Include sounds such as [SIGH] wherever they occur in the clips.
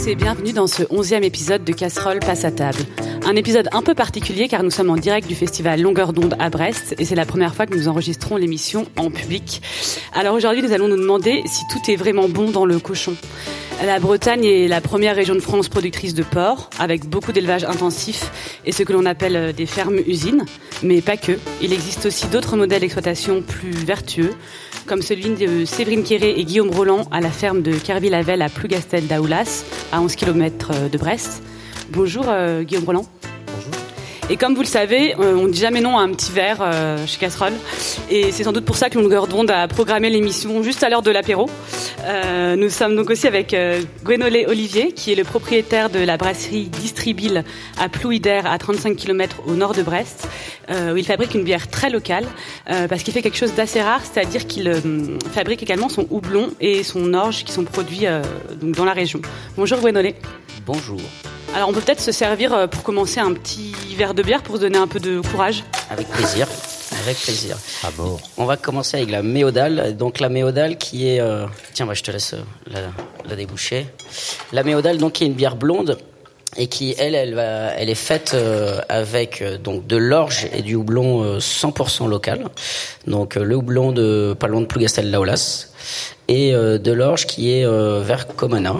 tous et bienvenue dans ce onzième épisode de Casserole passe à table. Un épisode un peu particulier car nous sommes en direct du festival Longueur d'onde à Brest et c'est la première fois que nous enregistrons l'émission en public. Alors aujourd'hui nous allons nous demander si tout est vraiment bon dans le cochon. La Bretagne est la première région de France productrice de porc, avec beaucoup d'élevage intensif et ce que l'on appelle des fermes-usines. Mais pas que. Il existe aussi d'autres modèles d'exploitation plus vertueux, comme celui de Séverine Quéré et Guillaume Roland à la ferme de Kerville-Lavelle à Plougastel d'Aoulas, à 11 km de Brest. Bonjour euh, Guillaume Roland. Et comme vous le savez, euh, on ne dit jamais non à un petit verre euh, chez Casserole. Et c'est sans doute pour ça que Longueur d'onde a programmé l'émission juste à l'heure de l'apéro. Euh, nous sommes donc aussi avec euh, Gwenolé Olivier, qui est le propriétaire de la brasserie Distribil à Plouider, à 35 km au nord de Brest, où il fabrique une bière très locale, parce qu'il fait quelque chose d'assez rare, c'est-à-dire qu'il fabrique également son houblon et son orge qui sont produits donc dans la région. Bonjour Gwenolé. Bonjour. Alors on peut peut-être se servir euh, pour commencer un petit verre de bière pour se donner un peu de courage. Avec plaisir. Avec plaisir. Ah bon. On va commencer avec la méodale. Donc la méodale qui est... euh, Tiens, bah, je te laisse euh, la, la déboucher. La méodale, donc, qui est une bière blonde et qui, elle, elle, va, elle est faite euh, avec donc de l'orge et du houblon euh, 100% local. Donc euh, le houblon de pas loin de Plougastel Laolas et euh, de l'orge qui est euh, vert Comana.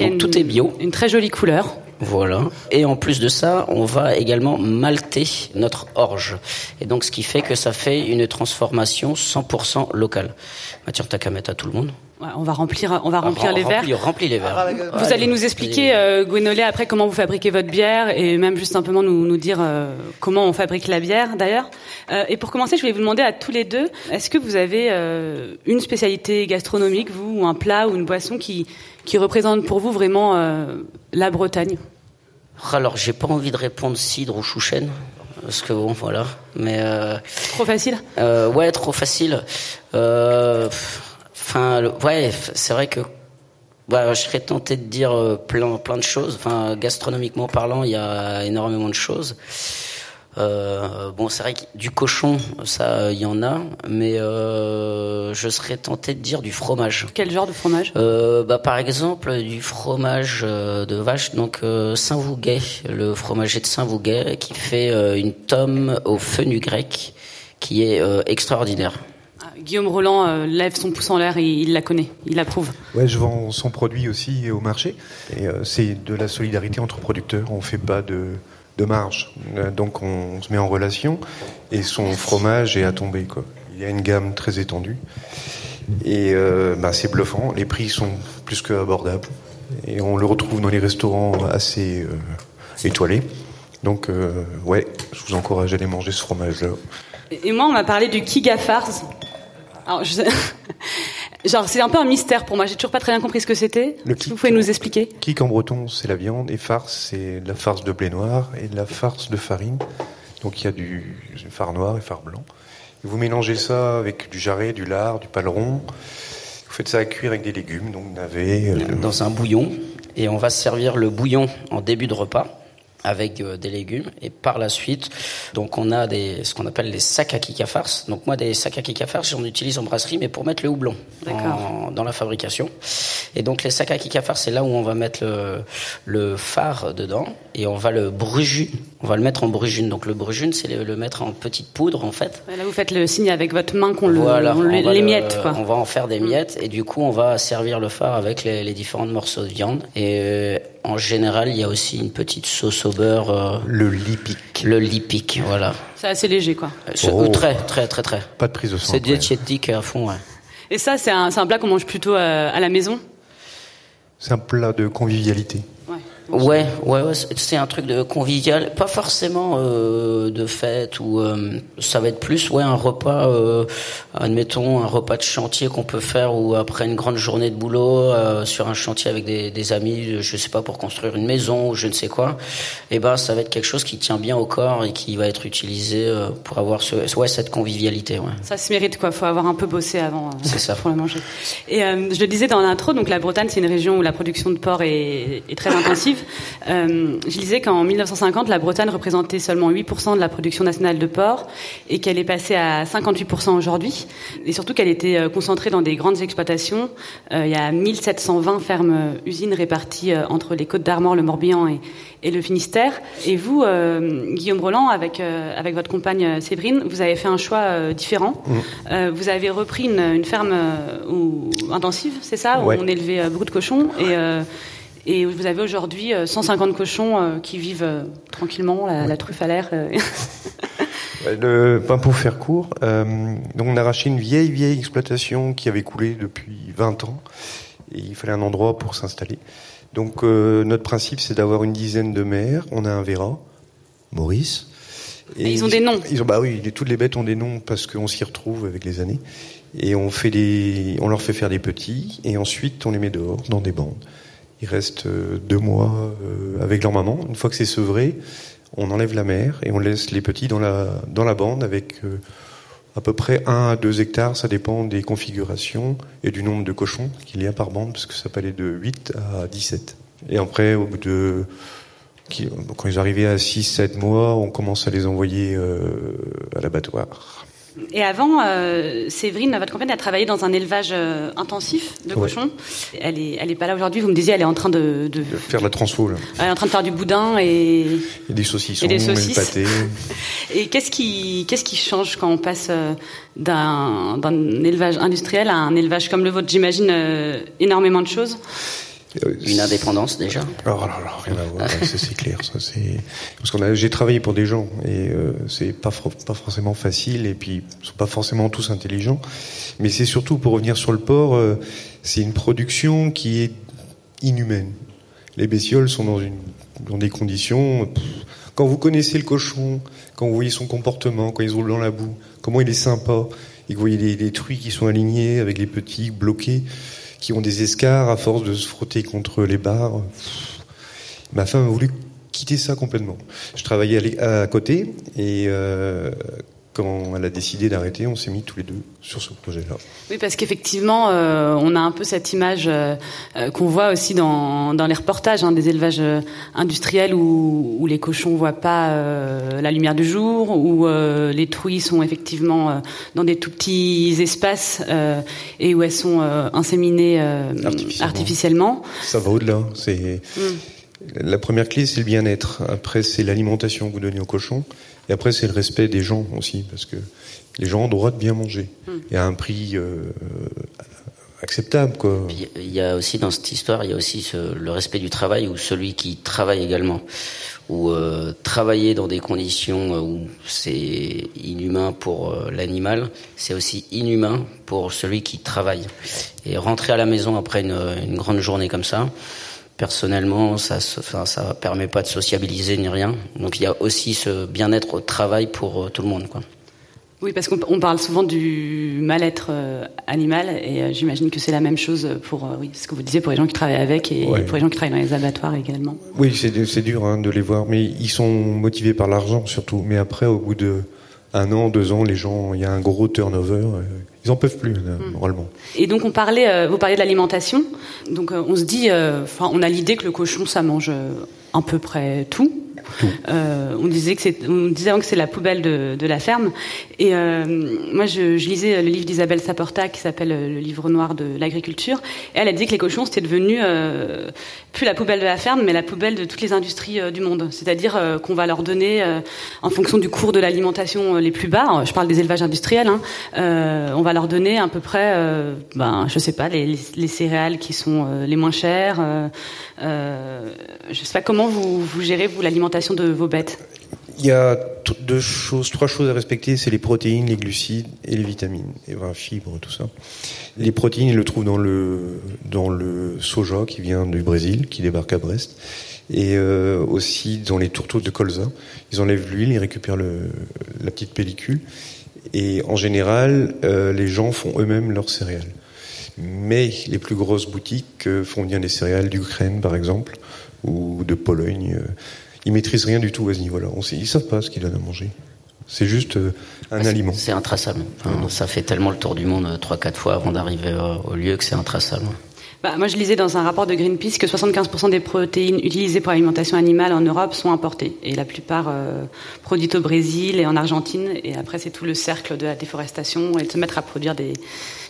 A Donc, tout est bio. Une très jolie couleur. Voilà. Et en plus de ça, on va également malter notre orge. Et donc, ce qui fait que ça fait une transformation 100% locale. Bah, tiens, t'as qu'à mettre à tout le monde. Ouais, on va remplir, on va remplir Ah, les verres. les verres. Vous allez nous expliquer, euh, Gwenolé, après comment vous fabriquez votre bière et même juste simplement nous, nous dire euh, comment on fabrique la bière d'ailleurs. Euh, et pour commencer, je voulais vous demander à tous les deux, est-ce que vous avez euh, une spécialité gastronomique, vous, ou un plat ou une boisson qui, qui représente pour vous vraiment euh, la Bretagne Alors, j'ai pas envie de répondre cidre ou chouchen. Parce que bon, voilà. Mais euh, Trop facile euh, ouais, trop facile. Euh, Enfin, ouais, c'est vrai que bah, je serais tenté de dire plein, plein de choses. Enfin, gastronomiquement parlant, il y a énormément de choses. Euh, bon, c'est vrai que du cochon, ça, il y en a, mais euh, je serais tenté de dire du fromage. Quel genre de fromage? Euh, bah, par exemple, du fromage euh, de vache, donc euh, Saint-Vouguet, le fromager de Saint-Vouguet, qui fait euh, une tome au feu nu grec, qui est euh, extraordinaire. Ah, Guillaume Roland euh, lève son pouce en l'air et il la connaît, il l'approuve. Ouais, je vends son produit aussi au marché. Et euh, c'est de la solidarité entre producteurs. On fait pas de, de marge. Euh, donc on, se met en relation. Et son fromage est à tomber. Quoi. Il y a une gamme très étendue. Et euh, bah, c'est bluffant. Les prix sont plus que abordables. Et on le retrouve dans les restaurants assez euh, étoilés. Donc euh, ouais, je vous encourage à aller manger ce fromage-là. Et et moi, on m'a parlé du kigafars. Alors, je... [LAUGHS] Genre, c'est un peu un mystère pour moi. J'ai toujours pas très bien compris ce que c'était. Le kik. Vous pouvez nous expliquer? Kik en breton, c'est la viande, et farce, c'est de la farce de blé noir et de la farce de farine. Donc il y a du phare noir et phare blanc. Et vous mélangez ça avec du jarret, du lard, du paleron. Vous faites ça à cuire avec des légumes, donc navets. euh, dans un bouillon et on va servir le bouillon en début de repas avec euh, des légumes. Et par la suite donc on a des ce qu'on appelle les sacs à kikafars donc moi des sacs à kikafars j'en utilise en brasserie mais pour mettre le houblon en- dans la fabrication. Et donc les sacs à kikafars c'est là où on va mettre le, le phare dedans et on va le brujune on va le mettre en brujune donc le brujune c'est le, le mettre en petite poudre en fait Là, vous faites le signe avec votre main qu'on le, voilà, on le- on les le- miettes, quoi. On va en faire des miettes et du coup on va servir le phare avec les, les différents morceaux de viande. Et euh, en général il y a aussi une petite sauce au beurre, euh, le lipic. le lipic, voilà. C'est assez léger, quoi. Euh, c'est- Oh. Très très très très. Pas de prise de sang. C'est diététique à fond. Ouais. Et ça, c'est un, plat qu'on mange plutôt à la maison? C'est un plat de convivialité. Ouais. Ouais, ouais, c'est un truc de convivial, pas forcément euh, de fête ou euh, ça va être plus ouais un repas, euh, admettons un repas de chantier qu'on peut faire ou après une grande journée de boulot sur un chantier avec des, des amis, je sais pas pour construire une maison ou je ne sais quoi. Et ben ça va être quelque chose qui tient bien au corps et qui va être utilisé pour avoir ce, ouais cette convivialité. Ouais. Ça se mérite, quoi. Faut avoir un peu bossé avant C'est ça. pour le manger. Et je le disais dans l'intro, donc la Bretagne, c'est une région où la production de porc est, est très intensive. Arrive. Euh, je lisais qu'en 1950, la Bretagne représentait seulement 8% de la production nationale de porc et qu'elle est passée à 58% aujourd'hui. Et surtout qu'elle était euh, concentrée dans des grandes exploitations. Euh, il y a 1720 fermes usines réparties entre les Côtes d'Armor, le Morbihan et, et le Finistère. Et vous, euh, Guillaume Roland, avec, avec votre compagne Séverine, vous avez fait un choix différent. Mmh. vous avez repris une, une ferme intensive, c'est ça, où on élevait beaucoup de cochons. Et, et vous avez aujourd'hui 150 cochons qui vivent tranquillement, la, la, truffe à l'air. Le, pour faire court, euh, donc on a arraché une vieille vieille exploitation qui avait coulé depuis 20 ans et il fallait un endroit pour s'installer. Donc euh, notre principe, c'est d'avoir une dizaine de maires. On a un Vera, Maurice. Et ils ont des noms. Ils ont, bah oui, toutes les bêtes ont des noms parce qu'on s'y retrouve avec les années. Et on fait des, on leur fait faire des petits, et ensuite on les met dehors dans des bandes. Ils restent euh, deux mois euh, avec leur maman. Une fois que c'est sevré, on enlève la mère et on laisse les petits dans la dans la bande avec à peu près 1 à 2 hectares, ça dépend des configurations et du nombre de cochons qu'il y a par bande, parce que ça peut aller de 8 à 17. Et après, au bout de quand ils arrivaient à 6-7 mois, on commence à les envoyer euh, à l'abattoir. Et avant, euh, Séverine, votre compagne, a travaillé dans un élevage euh, intensif de cochons. Elle est, elle est pas là aujourd'hui. Vous me disiez, elle est en train de, de... faire de la transfo. Là. Elle est en train de faire du boudin et, et des saucissons, et des saucisses. Et, pâté. et qu'est-ce qui, qu'est-ce qui change quand on passe euh, d'un, d'un élevage industriel à un élevage comme le vôtre? J'imagine euh, énormément de choses. Une indépendance déjà Alors, alors, alors rien à voir, c'est clair. Ça, c'est parce qu'on a, j'ai travaillé pour des gens et euh, c'est pas pas forcément facile et puis ils sont pas forcément tous intelligents. Mais c'est surtout pour revenir sur le port, euh, c'est une production qui est inhumaine. Les bestioles sont dans une dans des conditions. quand vous connaissez le cochon, quand vous voyez son comportement, quand il roule dans la boue, comment il est sympa, et que vous voyez les, les truies qui sont alignés avec les petits bloqués qui ont des escarres à force de se frotter contre les barres. Ma femme a voulu quitter ça complètement. Je travaillais à, côté et euh, quand elle a décidé d'arrêter, on s'est mis tous les deux sur ce projet-là. Oui, parce qu'effectivement, euh, on a un peu cette image euh, euh qu'on voit aussi dans, dans les reportages hein, des élevages industriels où, où les cochons voient pas euh, la lumière du jour, où les truies sont effectivement dans des tout petits espaces et où elles sont inséminées artificiellement. artificiellement. Ça va au-delà. C'est mm. la première clé, c'est le bien-être. Après, c'est l'alimentation que vous donnez aux cochons. Et après, c'est le respect des gens aussi, parce que les gens ont le droit de bien manger hmm. et à un prix euh, acceptable. Quoi. Il y a aussi dans cette histoire, il y a aussi ce, le respect du travail ou celui qui travaille également. Ou euh, travailler dans des conditions où c'est inhumain pour euh, l'animal, c'est aussi inhumain pour celui qui travaille. Et rentrer à la maison après une, une grande journée comme ça, personnellement, ça ne ça permet pas de sociabiliser ni rien. Donc il y a aussi ce bien-être au travail pour euh, tout le monde. Quoi. Oui, parce qu'on parle souvent du mal-être euh, animal, et euh, j'imagine que c'est la même chose pour oui, ce que vous disiez pour les gens qui travaillent avec et pour les gens qui travaillent dans les abattoirs également. Oui, c'est dur hein, de les voir, mais ils sont motivés par l'argent surtout. Mais après, au bout de un an, deux ans, les gens, il y a un gros turnover. Ils en peuvent plus, hmm. normalement. Et donc, on parlait, euh, vous parliez de l'alimentation. Donc, euh, on se dit, euh, enfin, on a l'idée que le cochon, ça mange à peu près tout. Euh, on disait que c'est, on disait que c'est la poubelle de, la ferme. Et euh, moi, je, lisais le livre d'Isabelle Saporta qui s'appelle Le livre noir de l'agriculture. Et elle a dit que les cochons c'était devenu euh, plus la poubelle de la ferme, mais la poubelle de toutes les industries euh, du monde. C'est-à-dire euh, qu'on va leur donner, euh, en fonction du cours de l'alimentation les plus bas, je parle des élevages industriels, hein, on va leur donner à peu près, ben, je sais pas, les céréales qui sont les moins chères. je sais pas comment vous, vous gérez vous l'alimentation de vos bêtes il y a deux choses, trois choses à respecter, c'est les protéines, les glucides et les vitamines, et fibres, tout ça. Les protéines, ils le trouvent dans le dans le soja qui vient du Brésil, qui débarque à Brest, et euh, aussi dans les tourteaux de colza. Ils enlèvent l'huile, ils récupèrent la petite pellicule, et en général, euh, les gens font eux-mêmes leurs céréales. Mais les plus grosses boutiques euh, font bien des céréales d'Ukraine, par exemple, ou de Pologne. Ils maîtrisent rien du tout à ce niveau-là. Ils ne savent pas ce qu'ils donnent à manger. C'est juste euh, un aliment. C'est intraçable. ça fait tellement le tour du monde euh, trois, quatre fois avant d'arriver euh, au lieu que c'est intraçable. Bah, moi, je lisais dans un rapport de Greenpeace que 75% des protéines utilisées pour l'alimentation animale en Europe sont importées. Et la plupart euh, produites au Brésil et en Argentine. Et après, c'est tout le cercle de la déforestation et de se mettre à produire des,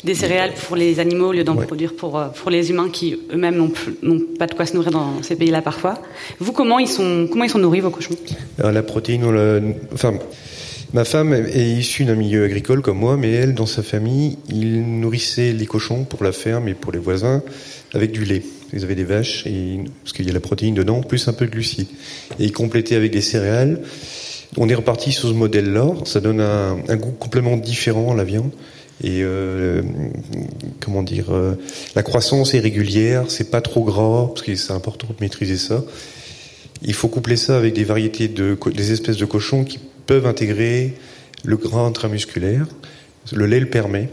des céréales pour les animaux au lieu d'en produire pour, euh, pour les humains qui eux-mêmes n'ont pas de quoi se nourrir dans ces pays-là parfois. Vous, comment ils sont, comment ils sont nourris, vos cochons? Alors, La protéine, on la, enfin, Ma femme est issue d'un milieu agricole comme moi, mais elle, dans sa famille, il nourrissait les cochons pour la ferme et pour les voisins avec du lait. Ils avaient des vaches, et, parce qu'il y a la protéine dedans, plus un peu de glucides. Et ils complétaient avec des céréales. On est reparti sur ce modèle-là. Ça donne un, goût complètement différent à la viande. Et euh, comment dire, euh, la croissance est régulière, c'est pas trop gras, parce que c'est important de maîtriser ça. Il faut coupler ça avec des variétés de des espèces de cochons qui peuvent intégrer le gras intramusculaire. Le lait le permet.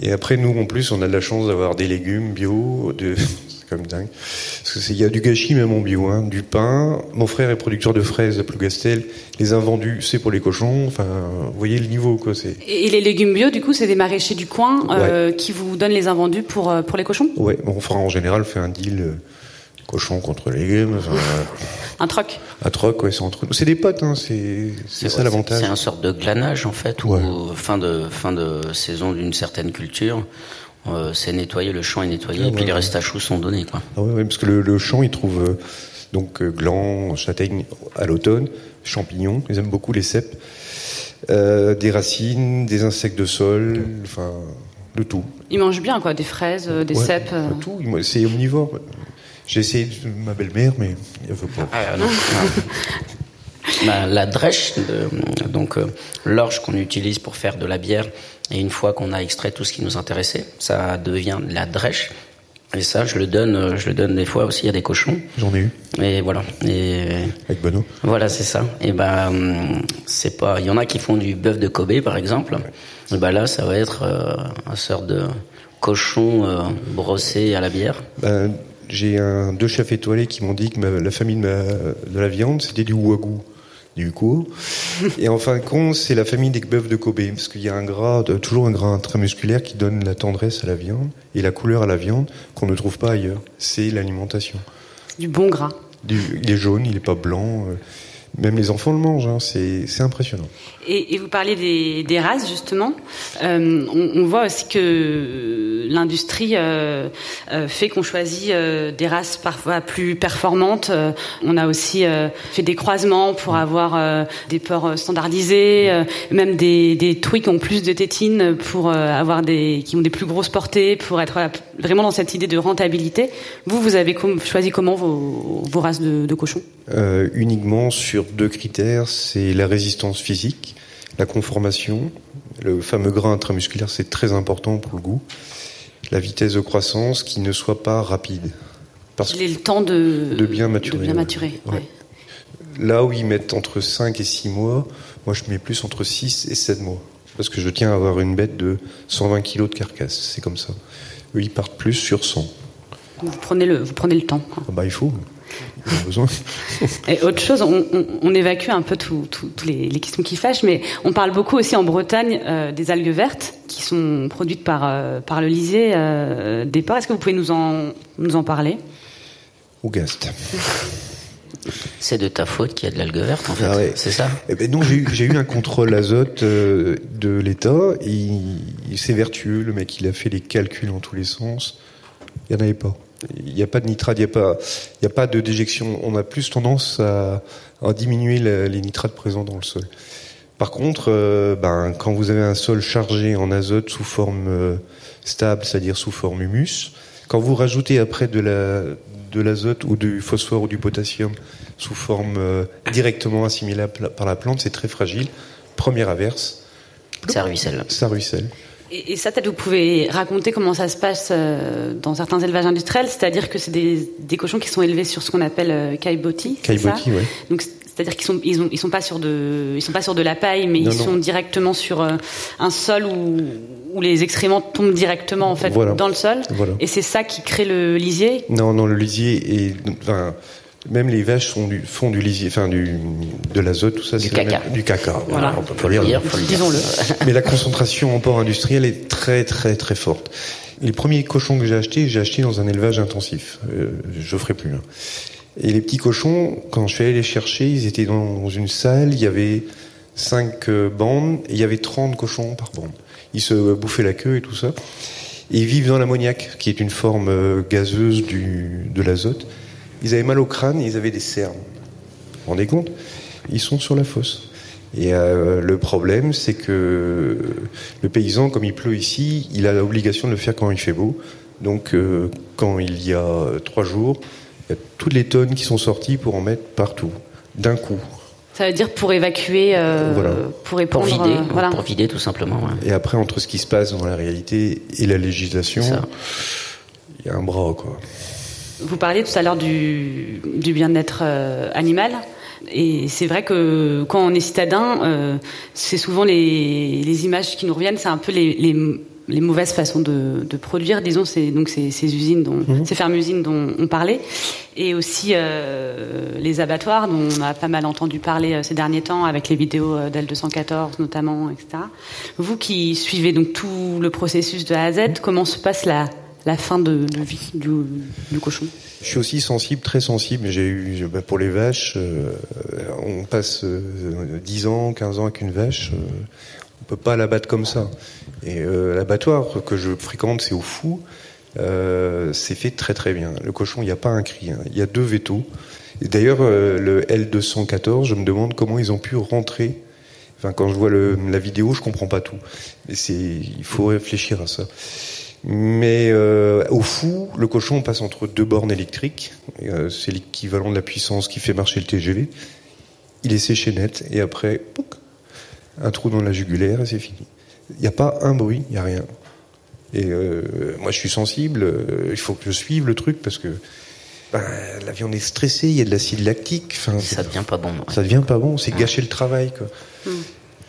Et après, nous, en plus, on a de la chance d'avoir des légumes bio, de... [LAUGHS] c'est comme dingue. Parce qu'il y a du gâchis même en bio, hein. du pain. Mon frère est producteur de fraises à Plougastel. Les invendus, c'est pour les cochons. Enfin, vous voyez le niveau, quoi. C'est. Et les légumes bio, du coup, c'est des maraîchers du coin euh, qui vous donnent les invendus pour euh, pour les cochons? Ouais, mon frère en général fait un deal. Euh, cochon contre légumes. [LAUGHS] un troc. Un troc, ouais, c'est entre nous. C'est des potes, hein, c'est, c'est ça l'avantage. C'est un sorte de glanage en fait, ou fin de fin de saison d'une certaine culture. Euh, c'est nettoyer, le champ est nettoyé, ah et puis les restes à choux sont donnés. Quoi. Ah ouais, parce que le, champ, il trouve euh, donc euh, glands, châtaignes à l'automne, champignons, ils aiment beaucoup les cèpes, des racines, des insectes de sol, enfin de tout. Ils mangent bien quoi, des fraises, des cèpes. Tout, c'est omnivore. J'ai essayé de ma belle-mère, mais elle veut pas. Ah, bah, la drèche, donc euh, l'orge qu'on utilise pour faire de la bière, et une fois qu'on a extrait tout ce qui nous intéressait, ça devient la drèche. Et ça, je le donne, euh, je le donne des fois aussi à des cochons. J'en ai eu. Et voilà. Et avec Benoît. Voilà, c'est ça. Et ben, c'est pas. Il y en a qui font du bœuf de Kobe, par exemple. Et ben là, ça va être euh, un sort de cochon brossé à la bière. Ben, j'ai un, deux chefs étoilés qui m'ont dit que la famille de, la viande, c'était du wagyu, du coup. [LAUGHS] Et en fin de compte, c'est la famille des bœufs de Kobe, parce qu'il y a un gras, toujours un gras intramusculaire qui donne la tendresse à la viande et la couleur à la viande qu'on ne trouve pas ailleurs. C'est l'alimentation. Du bon gras. il est jaune, il n'est pas blanc. Euh, même les enfants le mangent, hein, c'est impressionnant. Et, et, vous parlez des, des races justement. Euh, on, on, voit aussi que l'industrie euh, euh fait qu'on choisit euh, des races parfois plus performantes. Euh, on a aussi fait des croisements pour avoir des porcs standardisés, même des, des qui ont plus de tétines pour avoir des qui ont des plus grosses portées, pour être vraiment dans cette idée de rentabilité. Vous, vous avez choisi comment vos, vos races de, de cochons? Uniquement sur deux critères, c'est la résistance physique la conformation, le fameux grain intramusculaire, c'est très important pour le goût. La vitesse de croissance qui ne soit pas rapide. Parce qu'il ait le temps de, de bien maturer. bien maturer Là où ils mettent entre 5 et 6 mois, moi je mets plus entre 6 et 7 mois. Parce que je tiens à avoir une bête de 120 kg de carcasse, c'est comme ça. Eux, ils partent plus sur 100. Vous prenez le, vous prenez le temps. Ah bah, il faut besoin. [LAUGHS] Et autre chose, on, évacue un peu toutes les, questions qui fâchent, mais on parle beaucoup aussi en Bretagne euh, des algues vertes qui sont produites par, euh, par le lisier euh, des porcs. Est-ce que vous pouvez nous en, nous en parler? Ougast. C'est de ta faute qu'il y a de l'algue verte, en fait. Ah c'est ça? Eh ben j'ai eu, un contrôle azote de l'État. C'est vertueux. Le mec, il a fait les calculs en tous les sens. Il n'y en avait pas. Il n'y a pas de nitrate, il n'y a pas, il a pas de déjection. On a plus tendance à, diminuer les nitrates présents dans le sol. Par contre, euh, ben, quand vous avez un sol chargé en azote sous forme euh, stable, c'est-à-dire sous forme humus, quand vous rajoutez après de la de l'azote ou du phosphore ou du potassium sous forme euh, directement assimilable par la plante, c'est très fragile. Première averse. Ça ruisselle. Ça ruisselle. Et, ça, peut-être vous pouvez raconter comment ça se passe euh, dans certains élevages industriels, c'est-à-dire que c'est des, des, cochons qui sont élevés sur ce qu'on appelle euh, caillebotis. Caillebotis, oui. Donc c'est-à-dire qu'ils sont ils, ont, ils sont pas sur de ils sont pas sur de la paille, mais ils sont directement sur euh, un sol où, où les excréments tombent directement en fait dans le sol. Et c'est ça qui crée le lisier. Non, non, le lisier est enfin, Même les vaches font du, font du lisier, enfin du, de l'azote, tout ça. Du caca. même- du caca. Voilà. On peut le dire. Disons-le. [LAUGHS] Mais la concentration en porc industriel est très très très forte. Les premiers cochons que j'ai achetés, j'ai acheté dans un élevage intensif. Euh, je ferai plus. hein. Et les petits cochons, quand je suis allé les chercher, ils étaient dans une salle, il y avait cinq euh, bandes, il y avait 30 cochons par bande. Ils se bouffaient la queue et tout ça. Et ils vivent dans l'ammoniac, qui est une forme euh, gazeuse du, de l'azote. Ils avaient mal au crâne, ils avaient des cernes. Vous vous rendez compte? Ils sont sur la fosse. Et euh, le problème, c'est que le paysan, comme il pleut ici, il a l'obligation de le faire quand il fait beau. Donc, quand il y a trois jours, il y a toutes les tonnes qui sont sorties pour en mettre partout, d'un coup. Ça veut dire pour évacuer, euh, Voilà. pour Pour répondre. vider, euh, voilà. pour vider tout simplement. ouais. Et après, entre ce qui se passe dans la réalité et la législation, il y a un bras, quoi. Vous parliez tout à l'heure du, du bien-être euh, animal. Et c'est vrai que quand on est citadin, euh, c'est souvent les, les images qui nous reviennent, c'est un peu les, les, les mauvaises façons de, de produire, disons, c'est donc ces, ces usines, dont, ces fermes usines dont on parlait, et aussi euh, les abattoirs dont on a pas mal entendu parler euh, ces derniers temps avec les vidéos euh, d'L214 notamment, etc. Vous qui suivez donc tout le processus de A à Z, comment se passe la, la fin de, de vie du, du cochon? Je suis aussi sensible, très sensible. J'ai eu, bah, pour les vaches, euh, on passe euh, 10 ans, 15 ans avec une vache. euh, on peut pas l'abattre comme ça. Et euh, l'abattoir que je fréquente, c'est au Fou. Euh, c'est fait très très bien. Le cochon, il n'y a pas un cri. hein. Il y a deux vétos. D'ailleurs, euh, le L214, je me demande comment ils ont pu rentrer. Enfin, quand je vois la vidéo, je comprends pas tout. Il faut réfléchir à ça. Mais au fou, le cochon passe entre deux bornes électriques. C'est l'équivalent de la puissance qui fait marcher le TGV. Il est séché net et après, un trou dans la jugulaire et c'est fini. Il n'y a pas un bruit, il n'y a rien. Et euh, moi, je suis sensible. euh, il faut que je suive le truc parce que ben, la viande est stressée. Il y a de l'acide lactique. Enfin, Ça devient pas bon. ouais. ça devient pas bon, c'est gâcher le travail. Quoi.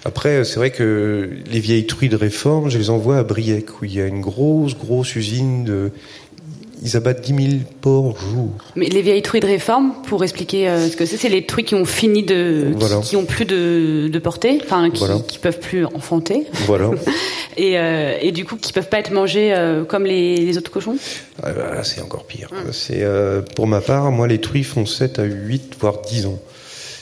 Après, c'est vrai que les vieilles truies de réforme, je les envoie à Briec, où il y a une grosse, grosse usine de... Ils abattent 10 000 porcs jour. Mais les vieilles truies de réforme, pour expliquer euh, ce que c'est, c'est les truies qui ont fini de, qui- Voilà. qui, ont plus de, de portée, enfin qui, Voilà. qui peuvent plus enfanter, Voilà. [LAUGHS] et, euh, et du coup qui peuvent pas être mangées euh, comme les, les autres cochons. Ah, bah, c'est encore pire. C'est Pour ma part, moi, les truies font 7 à 8, voire 10 ans.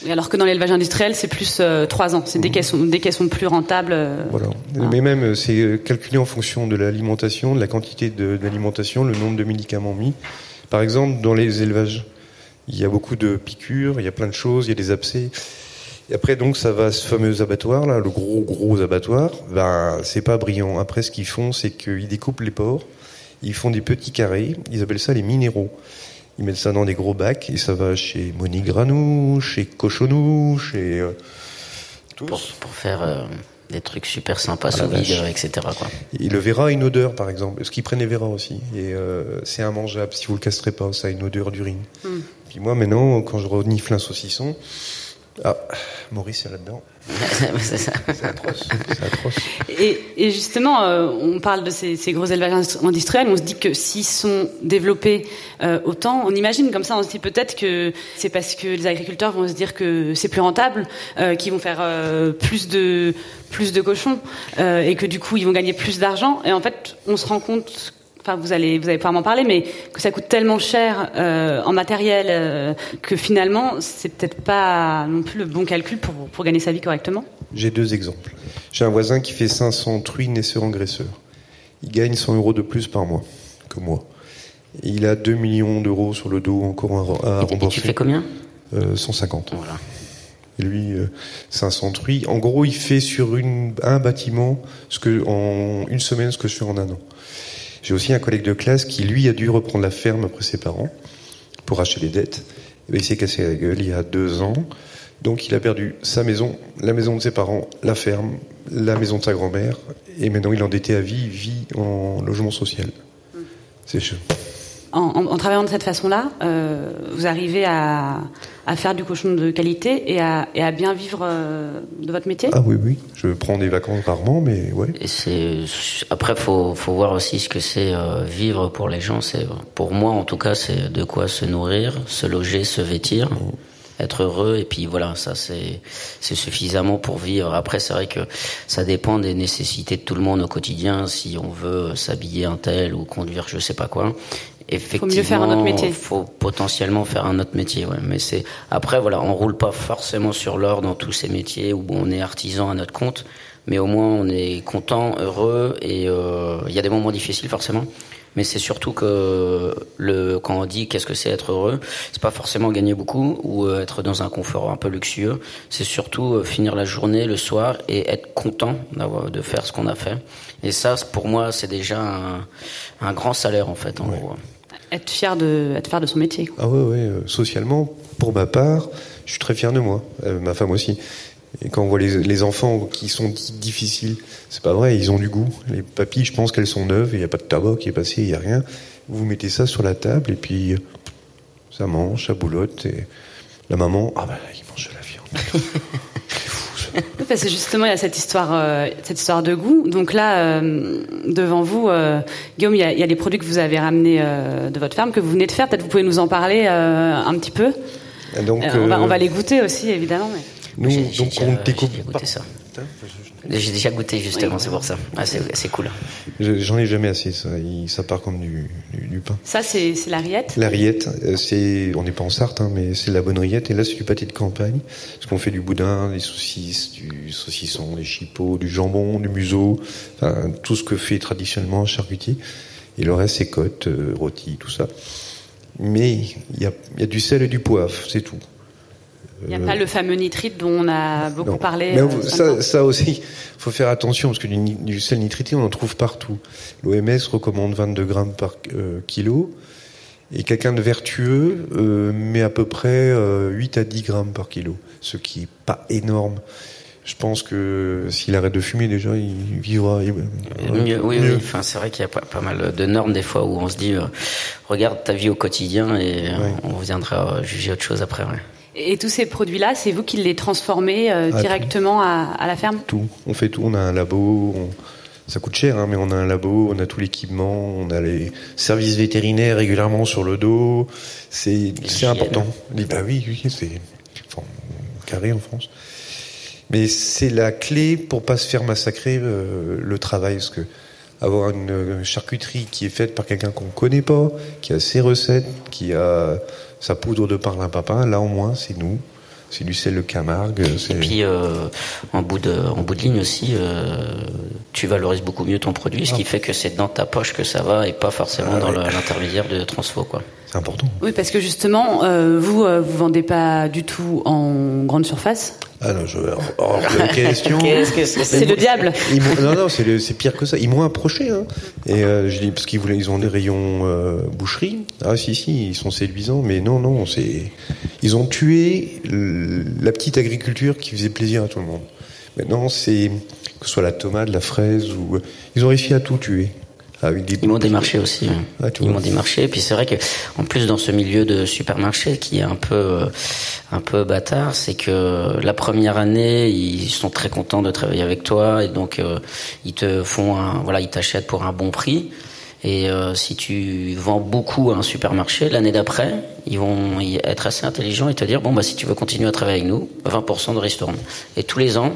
Alors que dans l'élevage industriel, c'est plus euh, 3 ans. C'est dès qu'elles sont dès qu'elles sont plus rentables. euh, Voilà. Mais même, euh, c'est euh, calculé en fonction de l'alimentation, de la quantité d'alimentation, le nombre de médicaments mis. Par exemple, dans les élevages, il y a beaucoup de piqûres, il y a plein de choses, il y a des abcès. Et après, donc, ça va à ce fameux abattoir, là, le gros, gros abattoir. Ben, c'est pas brillant. Après, ce qu'ils font, c'est qu'ils découpent les porcs, ils font des petits carrés, ils appellent ça les minéraux. Ils mettent ça dans des gros bacs et ça va chez Monique Granou, chez Cochonou, chez euh, tous. Pour, pour faire euh, des trucs super sympas Ah, sous vide, etc. Quoi. Et le Vera a une odeur, par exemple. Parce qu'ils prennent les Vera aussi. Et euh, c'est immangeable si vous le castrez pas. Ça a une odeur d'urine. Puis moi, maintenant, quand je renifle un saucisson, ah, Maurice est là-dedans. [LAUGHS] c'est ça. C'est atroce. Atroce. Et, et justement, euh, on parle de ces, ces gros élevages industri- industriels. On se dit que s'ils sont développés euh, autant, on imagine comme ça, on se dit peut-être que c'est parce que les agriculteurs vont se dire que c'est plus rentable, euh, qu'ils vont faire plus de plus de cochons et que du coup ils vont gagner plus d'argent. Et en fait, on se rend compte. Enfin, vous allez, vous allez pouvoir m'en parler, mais que ça coûte tellement cher euh, en matériel euh, que finalement, c'est peut-être pas non plus le bon calcul pour, pour gagner sa vie correctement. J'ai deux exemples. J'ai un voisin qui fait 500 truies naisseurs engraisseurs. Il gagne 100 euros de plus par mois que moi. Et il a 2 millions d'euros sur le dos encore à, à Et, et rembourser. tu fais combien? Euh, 150. Voilà. Et lui, euh, 500 truies. En gros, il fait sur une, un bâtiment ce que, en une semaine ce que je fais en un an. J'ai aussi un collègue de classe qui, lui, a dû reprendre la ferme après ses parents pour acheter les dettes. Et il s'est cassé la gueule il y a deux ans. Donc, il a perdu sa maison, la maison de ses parents, la ferme, la maison de sa grand-mère. Et maintenant, il est endetté à vie, vit en logement social. C'est chaud. En, travaillant de cette façon-là, euh, vous arrivez à, faire du cochon de qualité et à, bien vivre euh, de votre métier? Ah oui, oui. Je prends des vacances rarement, mais ouais. Et c'est après faut faut voir aussi ce que c'est euh, vivre pour les gens. C'est pour moi en tout cas, c'est de quoi se nourrir, se loger, se vêtir. Mmh être heureux et puis voilà ça c'est c'est suffisamment pour vivre après c'est vrai que ça dépend des nécessités de tout le monde au quotidien si on veut s'habiller un tel ou conduire je sais pas quoi effectivement faut mieux faire un autre métier faut potentiellement faire un autre métier ouais mais c'est après voilà on roule pas forcément sur l'or dans tous ces métiers où on est artisan à notre compte mais au moins on est content heureux et euh, il y a des moments difficiles forcément mais c'est surtout que le quand on dit qu'est-ce que c'est être heureux, c'est pas forcément gagner beaucoup ou euh, être dans un confort un peu luxueux. C'est surtout euh, finir la journée le soir et être content d'avoir de faire ce qu'on a fait. Et ça, pour moi, c'est déjà un, un, grand salaire en fait. En gros. Être fier de être fier de son métier. Ah ouais, ouais. Euh, socialement, pour ma part, je suis très fier de moi. ma femme aussi. Et quand on voit les, les enfants qui sont difficiles, c'est pas vrai, ils ont du goût. Les papilles, je pense qu'elles sont neuves, il n'y a pas de tabac qui est passé, il n'y a rien. Vous mettez ça sur la table et puis ça mange, ça boulotte. Et la maman, ah bah il mange de la viande. Parce que justement, il y a cette histoire, euh, cette histoire de goût. Donc là, euh, devant vous, euh, Guillaume, il y, a, il y, a, les produits que vous avez ramenés de votre ferme, que vous venez de faire. Peut-être vous pouvez nous en parler un petit peu. Donc, on va, on, va, les goûter aussi, évidemment. Mais... Nous, donc on découpe. ça. J'ai déjà goûté justement, c'est pour ça. Ah, c'est cool. J'en ai jamais assez, ça. ça part comme du, du, pain. Ça, c'est la rillette? La rillette, euh, c'est, on n'est pas en Sarthe, hein, mais c'est la bonne rillette. Et là, c'est du pâté de campagne. Parce qu'on fait du boudin, des saucisses, du saucisson, des chipots, du jambon, du museau. Enfin, tout ce que fait traditionnellement un charcutier. Et le reste, c'est côtes, euh, rôti, tout ça. Mais il y a, y a du sel et du poivre, c'est tout. Il n'y a pas le fameux nitrite dont on a beaucoup parlé. Euh, ça, ça, aussi, faut faire attention parce que du, sel nitrité, on en trouve partout. L'OMS recommande 22 grammes par euh, kilo. Et quelqu'un de vertueux euh, met à peu près 8 à 10 grammes par kilo, ce qui est pas énorme. Je pense que s'il arrête de fumer déjà, il vivra. oui, oui. Enfin, c'est vrai qu'il y a pas, mal de normes des fois où on se dit, regarde ta vie au quotidien et on viendra juger autre chose après. Ouais. Et tous ces produits-là, c'est vous qui les transformez euh, ah, directement à, à, la ferme? Tout. On fait tout. On a un labo. Ça coûte cher, hein, mais on a un labo, on a tout l'équipement, on a les services vétérinaires régulièrement sur le dos. C'est important. Bah oui, oui, c'est enfin, carré en France. Mais c'est la clé pour pas se faire massacrer euh, le travail, parce que avoir une charcuterie qui est faite par quelqu'un qu'on connaît pas, qui a ses recettes, qui a sa poudre de parlimpapin. Là, au moins, c'est nous. C'est du sel de Camargue. Et puis, euh, en, bout de, en bout de ligne aussi, euh, tu valorises beaucoup mieux ton produit, ce qui ah. fait que c'est dans ta poche que ça va et pas forcément ah dans l'intermédiaire de transfo. Quoi. C'est important. Oui, parce que justement, euh, vous, euh, vous vendez pas du tout en grande surface ah non, je hors de [LAUGHS] question. c'est le diable. non, non, c'est pire que ça. Ils m'ont approché, hein. Et euh, je dis parce qu'ils voulaient, ils ont des rayons euh, boucherie. Ah si, si, ils sont séduisants, mais non, non, c'est, ils ont tué la petite agriculture qui faisait plaisir à tout le monde. Maintenant, c'est que ce soit la tomate, la fraise, ou ils ont réussi à tout tuer. Ah ils m'ont démarché aussi. Hein. Ah, ils m'ont démarché. Et puis c'est vrai que, en plus, dans ce milieu de supermarché qui est un peu, euh, un peu bâtard, c'est que la première année, ils sont très contents de travailler avec toi et donc euh, ils te font un, voilà, ils t'achètent pour un bon prix. Et euh, si tu vends beaucoup à un supermarché, l'année d'après, ils vont être assez intelligents et te dire bon bah si tu veux continuer à travailler avec nous, 20% de restaurant. Et tous les ans,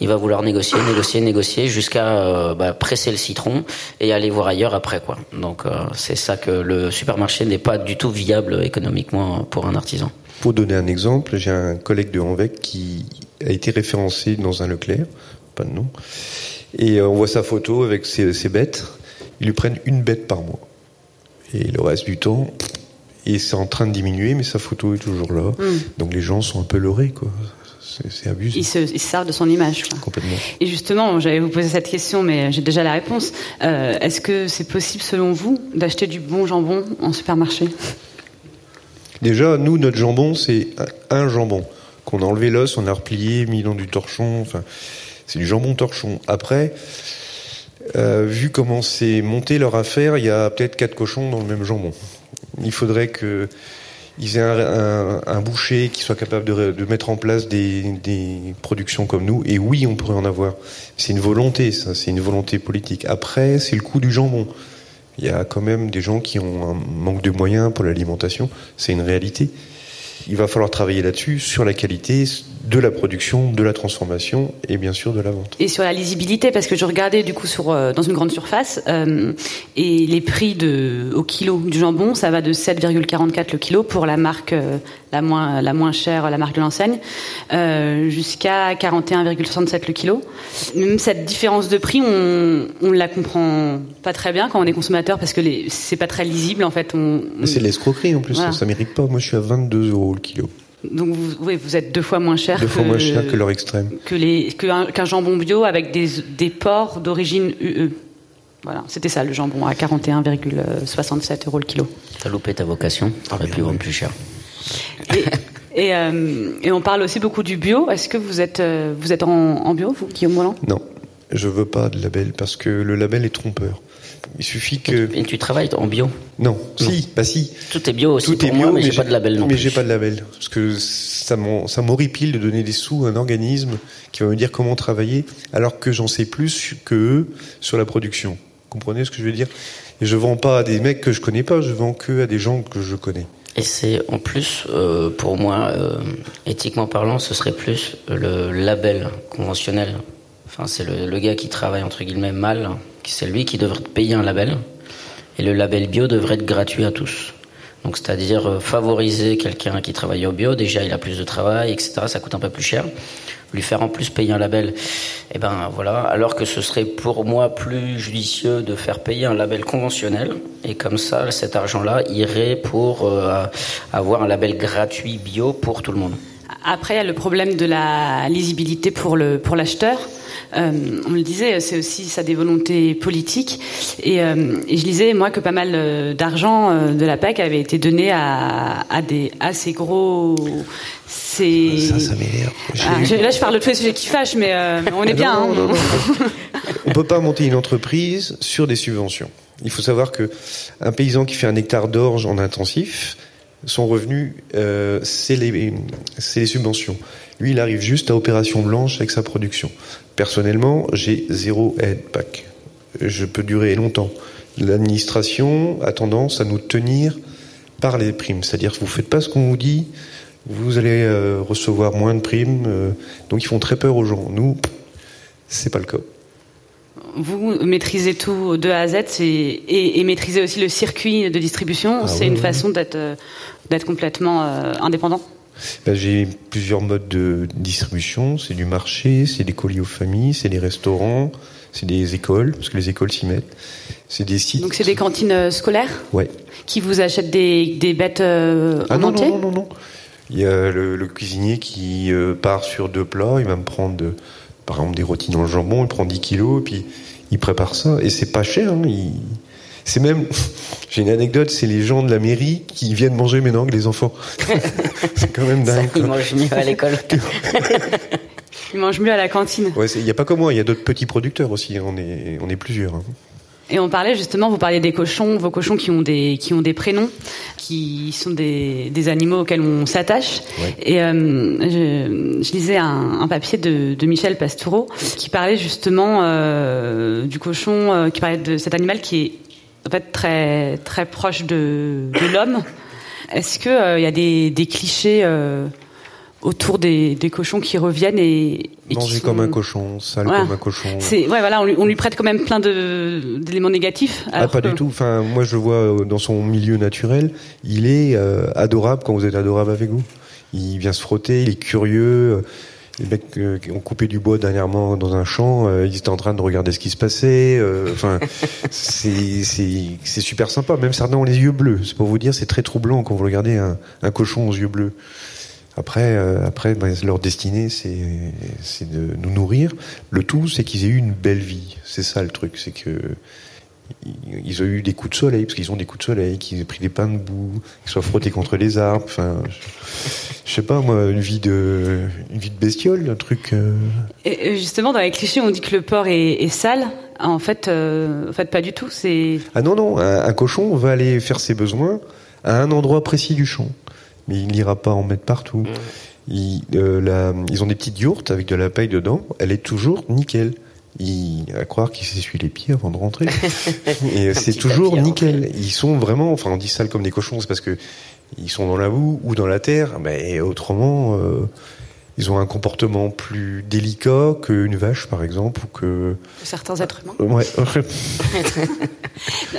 il va vouloir négocier, négocier, négocier jusqu'à euh, bah, presser le citron et aller voir ailleurs après quoi. Donc euh, c'est ça que le supermarché n'est pas du tout viable économiquement pour un artisan. Pour donner un exemple, j'ai un collègue de Hanvec qui a été référencé dans un Leclerc, pas de nom, et euh, on voit sa photo avec ses, ses bêtes. Ils lui prennent une bête par mois. Et le reste du temps, et c'est en train de diminuer, mais sa photo est toujours là. Hmm. Donc les gens sont un peu leurrés, quoi c'est abusé. Il se, il sert de son image. Complètement. Et justement, j'allais vous poser cette question, mais j'ai déjà la réponse. Euh, est-ce que c'est possible, selon vous, d'acheter du bon jambon en supermarché? Déjà, nous, notre jambon, c'est un jambon qu'on a enlevé l'os, on a replié, mis dans du torchon. Enfin, c'est du jambon torchon. Après, euh, vu comment c'est monté leur affaire, il y a peut-être quatre cochons dans le même jambon. Il faudrait que ils aient un, un, boucher qui soit capable de, mettre en place des, des, productions comme nous. Et oui, on pourrait en avoir. C'est une volonté, ça. C'est une volonté politique. Après, c'est le coût du jambon. Il y a quand même des gens qui ont un manque de moyens pour l'alimentation. C'est une réalité. Il va falloir travailler là-dessus, sur la qualité de la production, de la transformation et bien sûr de la vente. Et sur la lisibilité, parce que je regardais du coup sur, euh, dans une grande surface euh, et les prix de, au kilo du jambon, ça va de 7,44 le kilo pour la marque euh, la moins la moins chère, la marque de l'enseigne, jusqu'à 41,67 le kilo. Même cette différence de prix, on on la comprend pas très bien quand on est consommateur parce que c'est pas très lisible en fait. On, C'est l'escroquerie en plus, voilà. ça, ça mérite pas. Moi, je suis à 22 euros le kilo. Donc vous, oui, vous êtes deux fois moins cher. Deux que, fois moins cher que leur extrême. Que les qu'un qu jambon bio avec des, des porcs d'origine UE. Voilà, c'était ça le jambon à 41,67 euros le kilo. T'as loupé ta vocation, t'aurais ah, pu vendre plus cher. Et, et, euh, et, on parle aussi beaucoup du bio. Est-ce que vous êtes euh, vous êtes en, en bio, vous, Guillaume Molland Non, je veux pas de label parce que le label est trompeur. Il suffit que. Et tu travailles en bio Non, si, bah si. Tout est bio aussi. Tout est bio, moi, mais, mais j'ai pas de label non Mais j'ai pas de label parce que ça m'horripile de donner des sous à un organisme qui va me dire comment travailler, alors que j'en sais plus que eux sur la production. Vous comprenez ce que je veux dire? Et je vends pas à des mecs que je connais pas, je vends que à des gens que je connais. Et c'est en plus, euh, pour moi, euh, éthiquement parlant, ce serait plus le label conventionnel. C'est le, gars qui travaille entre guillemets mal c'est lui qui devrait payer un label. Et le label bio devrait être gratuit à tous. Donc, c'est-à-dire euh, favoriser quelqu'un qui travaille au bio. Déjà, il a plus de travail, etc. Ça coûte un peu plus cher. Lui faire en plus payer un label. Et eh ben voilà. Alors que ce serait pour moi plus judicieux de faire payer un label conventionnel. Et comme ça, cet argent-là irait pour euh, avoir un label gratuit bio pour tout le monde. Après, il y a le problème de la lisibilité pour pour l'acheteur. Euh, on le disait, c'est aussi ça des volontés politiques. Et, euh, et, je disais moi que pas mal euh, d'argent de la PAC avait été donné à, à des assez gros. C'est ça, ça m'énerve. Ah, là, je parle de tous les sujets qui fâchent, mais, mais on est ah, bien. Non, hein. non, non, [LAUGHS] on peut pas monter une entreprise sur des subventions. Il faut savoir que un paysan qui fait un hectare d'orge en intensif, son revenu, euh, c'est les, les subventions. Lui, il arrive juste à opération blanche avec sa production. Personnellement, j'ai zéro aide PAC. Je peux durer longtemps. L'administration a tendance à nous tenir par les primes. C'est-à-dire que vous faites pas ce qu'on vous dit, vous allez euh, recevoir moins de primes. Euh, donc ils font très peur aux gens. Nous, c'est pas le cas. Vous maîtrisez tout de A à Z et, et maîtrisez aussi le circuit de distribution. Ah, c'est oui, une oui. façon d'être euh, d'être complètement indépendant ben, J'ai plusieurs modes de distribution. C'est du marché, c'est des colis aux familles, c'est des restaurants, c'est des écoles, parce que les écoles s'y mettent. C'est des sites. Donc c'est des cantines euh, scolaires Ouais. Qui vous achètent des, des bêtes euh, ah, non, entier non, non, non, Il y a le, le cuisinier qui euh, part sur deux plats, il va me prendre, de, par exemple, des rôtis dans le jambon, il prend 10 kilos, et puis il prépare ça. Et c'est pas cher, hein, il c'est même, [LAUGHS] j'ai une anecdote, c'est les gens de la mairie qui viennent manger maintenant que les enfants. [LAUGHS] c'est quand même dingue. Ça, ils mangent mieux à l'école. [LAUGHS] ils mangent mieux à la cantine. Ouais, il n'y a pas que moi, il y a d'autres petits producteurs aussi. On est, on est plusieurs. Hein. Et on parlait justement, vous parliez des cochons, vos cochons qui ont des qui ont des prénoms, qui sont des, des animaux auxquels on s'attache. Ouais. Et euh, je, je, lisais un, un papier de, de, Michel Pastoureau qui parlait justement euh, du cochon, euh, qui parlait de cet animal qui est en fait très très proche de, de l'homme. Est-ce que il euh, y a des, des clichés euh, autour des, des, cochons qui reviennent et, et manger qui sont... comme un cochon, sale voilà. comme un cochon. C'est ouais voilà, on lui, on lui, prête quand même plein de d'éléments négatifs. Ah pas que... du tout. Enfin moi je le vois euh, dans son milieu naturel, il est euh, adorable quand vous êtes adorable avec vous. Il vient se frotter, il est curieux. Les mecs euh, qui ont coupé du bois dernièrement dans un champ, euh, ils étaient en train de regarder ce qui se passait. Euh, enfin, [LAUGHS] c'est c'est super sympa. Même certains ont les yeux bleus. C'est pour vous dire, c'est très troublant quand vous regardez un, un cochon aux yeux bleus. Après, euh, après, ben, leur destinée, c'est c'est de nous nourrir. Le tout, c'est qu'ils aient eu une belle vie. C'est ça le truc, c'est que ils ont eu des coups de soleil parce qu'ils ont des coups de soleil, qu'ils aient pris des pains de boue, qu'ils soient frottés contre les arbres. Enfin, je, je, sais pas moi, une vie de une vie de bestiole, un truc. Euh... Et justement, dans les clichés, on dit que le porc est, est sale. En fait, euh, en fait, pas du tout. C'est ah non non, un, un, cochon va aller faire ses besoins à un endroit précis du champ. Mais il n'ira pas en mettre partout. Ils, euh, la- ils ont des petites yourtes avec de la paille dedans. Elle est toujours nickel. Il, à croire qu'ils s'essuient les pieds avant de rentrer. [LAUGHS] Et c'est petit toujours à nickel. Ils sont vraiment, enfin, on dit sales comme des cochons, c'est parce que ils sont dans la boue ou dans la terre. Mais autrement, euh, ils ont un comportement plus délicat qu'une vache, par exemple, ou que. Certains êtres humains. Ouais. [LAUGHS]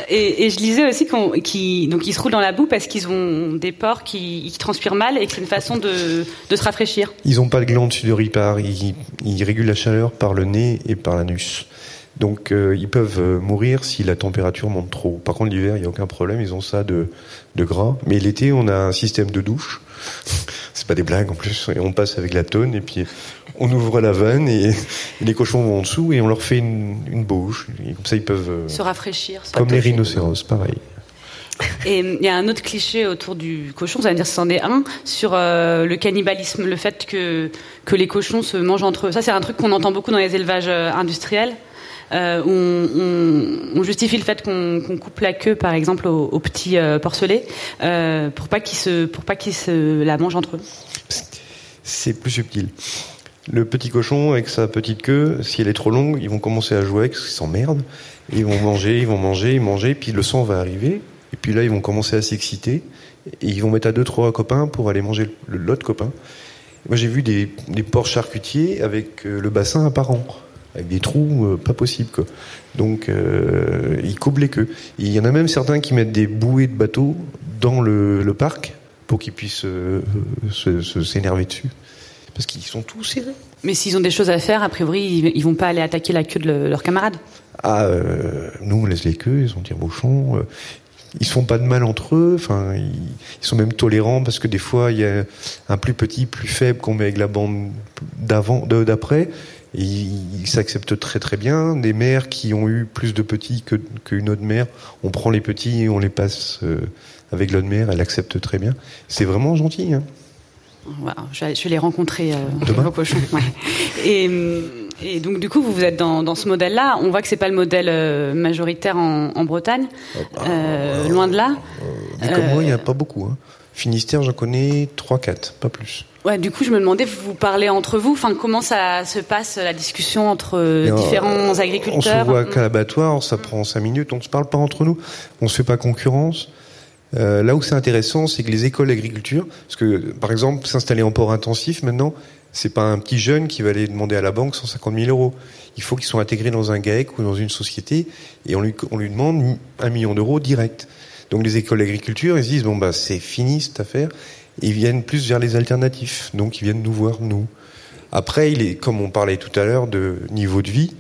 Et, et je lisais aussi qu'ils, donc ils se roulent dans la boue parce qu'ils ont des porcs qui, qui transpirent mal et que c'est une façon de, de se rafraîchir. Ils n'ont pas de glande sudoripare, ils, ils régulent la chaleur par le nez et par l'anus. Donc euh, ils peuvent euh, mourir si la température monte trop. Par contre l'hiver, il n'y a aucun problème, ils ont ça de, de gras. Mais l'été, on a un système de douche. C'est pas des blagues en plus. Et on passe avec la tonne et puis on ouvre la vanne et, [LAUGHS] les cochons vont en dessous et on leur fait une, une bouche. Et comme ça, ils peuvent... euh, Se rafraîchir. comme les rhinocéros, pareil. Et il y a un autre cliché autour du cochon, ça veut dire que c'en est un, sur euh, le cannibalisme, le fait que, que les cochons se mangent entre eux. Ça, c'est un truc qu'on entend beaucoup dans les élevages euh, industriels. Euh, on, justifie le fait qu'on coupe la queue, par exemple, aux, aux petits euh, porcelets, euh, pour pas qu'ils se, pour pas se la mangent entre eux. C'est plus subtil. Le petit cochon avec sa petite queue, si elle est trop longue, ils vont commencer à jouer parce qu'ils s'emmerdent. Ils vont manger, ils vont manger, ils vont manger, puis le sang va arriver. Et puis là, ils vont commencer à s'exciter. Et ils vont mettre à deux, trois copains pour aller manger l'autre copain. Moi, j'ai vu des, des porcs charcutiers avec le bassin apparent, avec des trous euh, pas possibles. Quoi. Donc, euh, ils coupent les queues. Il y en a même certains qui mettent des bouées de bateaux dans le, le parc pour qu'ils puissent euh, s'énerver dessus. Parce qu'ils sont tous serrés. Mais s'ils ont des choses à faire, a priori, ils, vont pas aller attaquer la queue de le- leurs camarades. Ah, nous, on laisse les queues, ils sont tire-bouchons. euh, ils se font pas de mal entre eux. Enfin, ils, sont même tolérants parce que des fois, il y a un plus petit, plus faible qu'on met avec la bande d'avant, d'après. Et ils s'acceptent très très bien. Des mères qui ont eu plus de petits que qu'une autre mère, on prend les petits et on les passe euh, avec l'autre mère. Elle accepte très bien. C'est vraiment gentil. Hein. Je, vais, les rencontrer euh, cochons. ouais. Et, et donc du coup, vous vous êtes dans, dans ce modèle-là. On voit que c'est pas le modèle euh, majoritaire en, en Bretagne, euh, loin de là. Mais comme moi, il n'y en a pas beaucoup. Hein. Finistère, j'en connais 3-4, pas plus. Ouais, du coup, je me demandais, vous parlez entre vous. Enfin, comment ça se passe la discussion entre euh, différents On se agriculteurs voit qu'à l'abattoir, ça prend 5 minutes, on ne se parle pas entre nous, on se fait pas concurrence. Euh, là où c'est intéressant, c'est que les écoles d'agriculture, parce que par exemple, s'installer en port intensif maintenant, c'est pas un petit jeune qui va aller demander à la banque 150 000 euros. Il faut qu'ils soient intégrés dans un GAEC ou dans une société et on lui, on lui demande un million d'euros direct. Donc les écoles d'agriculture, ils se disent bon bah c'est fini cette affaire. Ils viennent plus vers les alternatifs. Donc ils viennent nous voir nous. Après, il est comme on parlait tout à l'heure de niveau de vie.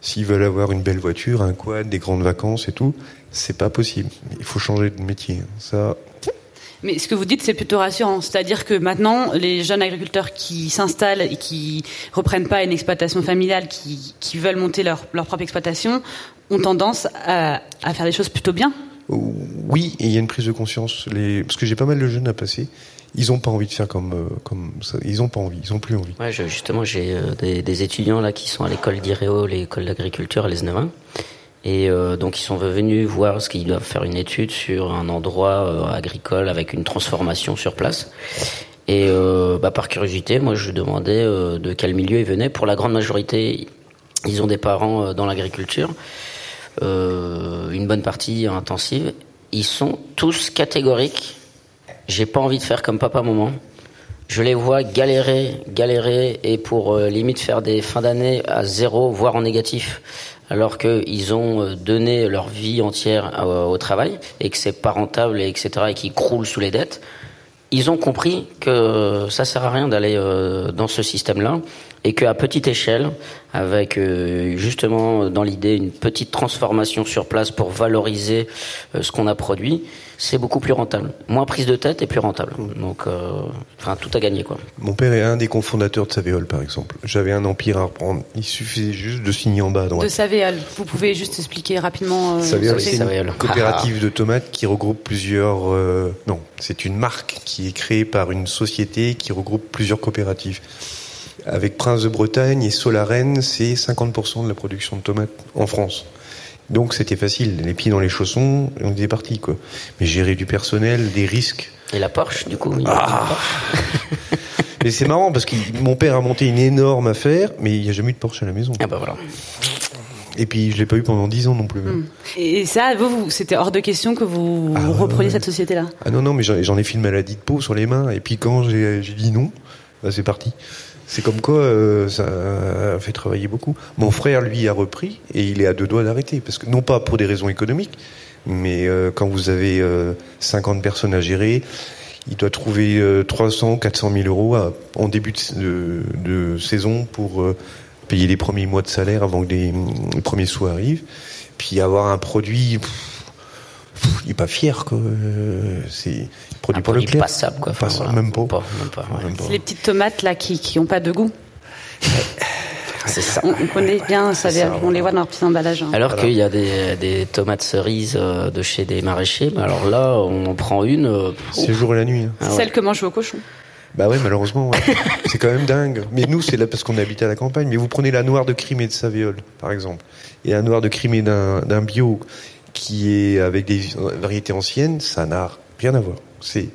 S'ils veulent avoir une belle voiture, un quad, des grandes vacances et tout, c'est pas possible. Il faut changer de métier. Ça, Mais ce que vous dites, c'est plutôt rassurant. C'est-à-dire que maintenant, les jeunes agriculteurs qui s'installent et qui reprennent pas une exploitation familiale, qui, qui veulent monter leur, leur propre exploitation, ont tendance à, à faire des choses plutôt bien. oui, et il y a une prise de conscience. Les... Parce que j'ai pas mal de jeunes à passer. Ils ont pas envie de faire comme euh, comme ça. Ils ont pas envie. Ils ont plus envie. Ouais, justement, j'ai euh, des, étudiants là qui sont à l'école d'Iréo, l'école d'agriculture à l'Esnevin. Et euh, donc, ils sont venus voir ce qu'ils doivent faire une étude sur un endroit agricole avec une transformation sur place. Et bah, par curiosité, moi, je demandais de quel milieu ils venaient. Pour la grande majorité, ils ont des parents dans l'agriculture, une bonne partie intensive. Ils sont tous catégoriques. J'ai pas envie de faire comme papa-maman. Je les vois galérer, galérer, et pour euh, limite faire des fins d'année à zéro, voire en négatif, alors qu'ils ont euh, donné leur vie entière euh, au travail, et que c'est pas rentable, et etc., et qu'ils croulent sous les dettes. Ils ont compris que ça sert à rien d'aller dans ce système-là, et qu'à petite échelle, avec euh, justement dans l'idée une petite transformation sur place pour valoriser euh, ce qu'on a produit, c'est beaucoup plus rentable. Moins prise de tête et plus rentable. Donc, euh, enfin, tout à gagner, quoi. Mon père est un des cofondateurs de Savéol, par exemple. J'avais un empire à reprendre. Il suffisait juste de signer en bas à De. Savéol. Vous pouvez juste expliquer rapidement. euh, Savéol, ce que c'est une coopérative de tomates qui regroupe plusieurs. euh, non, c'est une marque qui est créée par une société qui regroupe plusieurs coopératives. Avec Prince de Bretagne et Solaren, c'est 50% de la production de tomates en France. Donc c'était facile, les pieds dans les chaussons, on était parti quoi. Mais gérer du personnel, des risques. Et la Porsche, du coup. Ah mais c'est marrant parce que mon père a monté une énorme affaire, mais il n'y a jamais eu de Porsche à la maison. Ah bah voilà. Et puis je l'ai pas eu pendant dix ans non plus. Même. Et ça, vous, vous c'était hors de question que vous Ah, repreniez ouais. cette société-là? Ah non, non, mais j'en ai fait une maladie de peau sur les mains, et puis quand j'ai dit non, bah, c'est parti. C'est comme quoi euh, ça a fait travailler beaucoup. Mon frère, lui, a repris, et il est à deux doigts d'arrêter, parce que non pas pour des raisons économiques, mais euh, quand vous avez euh, 50 personnes à gérer, il doit trouver euh, 300, 400 000 euros en début de, saison pour euh, payer les premiers mois de salaire avant que les, premiers sous arrivent. Puis avoir un produit, pff, il est pas fier quoi. Euh, C'est produit Un pas produit Leclerc. passable, quoi. Enfin, Pas- voilà. même pas. Pas, même pas, ouais. Même pas. C'est les petites tomates là qui qui ont pas de goût. [LAUGHS] C'est ça. On, on connaît bien, ça, on voilà. les voit dans leurs petits emballages. hein. Alors qu'il y a des, des tomates cerises euh, de chez des maraîchers, mais alors là, on en prend une. euh, C'est le jour et la nuit. hein. Ah ouais. Celles que mangent vos cochons. Bah ouais, malheureusement, ouais. [LAUGHS] c'est quand même dingue. Mais nous, c'est là parce qu'on habite à la campagne. Mais vous prenez la noire de Crimée de Savéole, par exemple, et la noire de Crimée d'un bio qui est avec des variétés anciennes, ça n'a rien à voir. C'est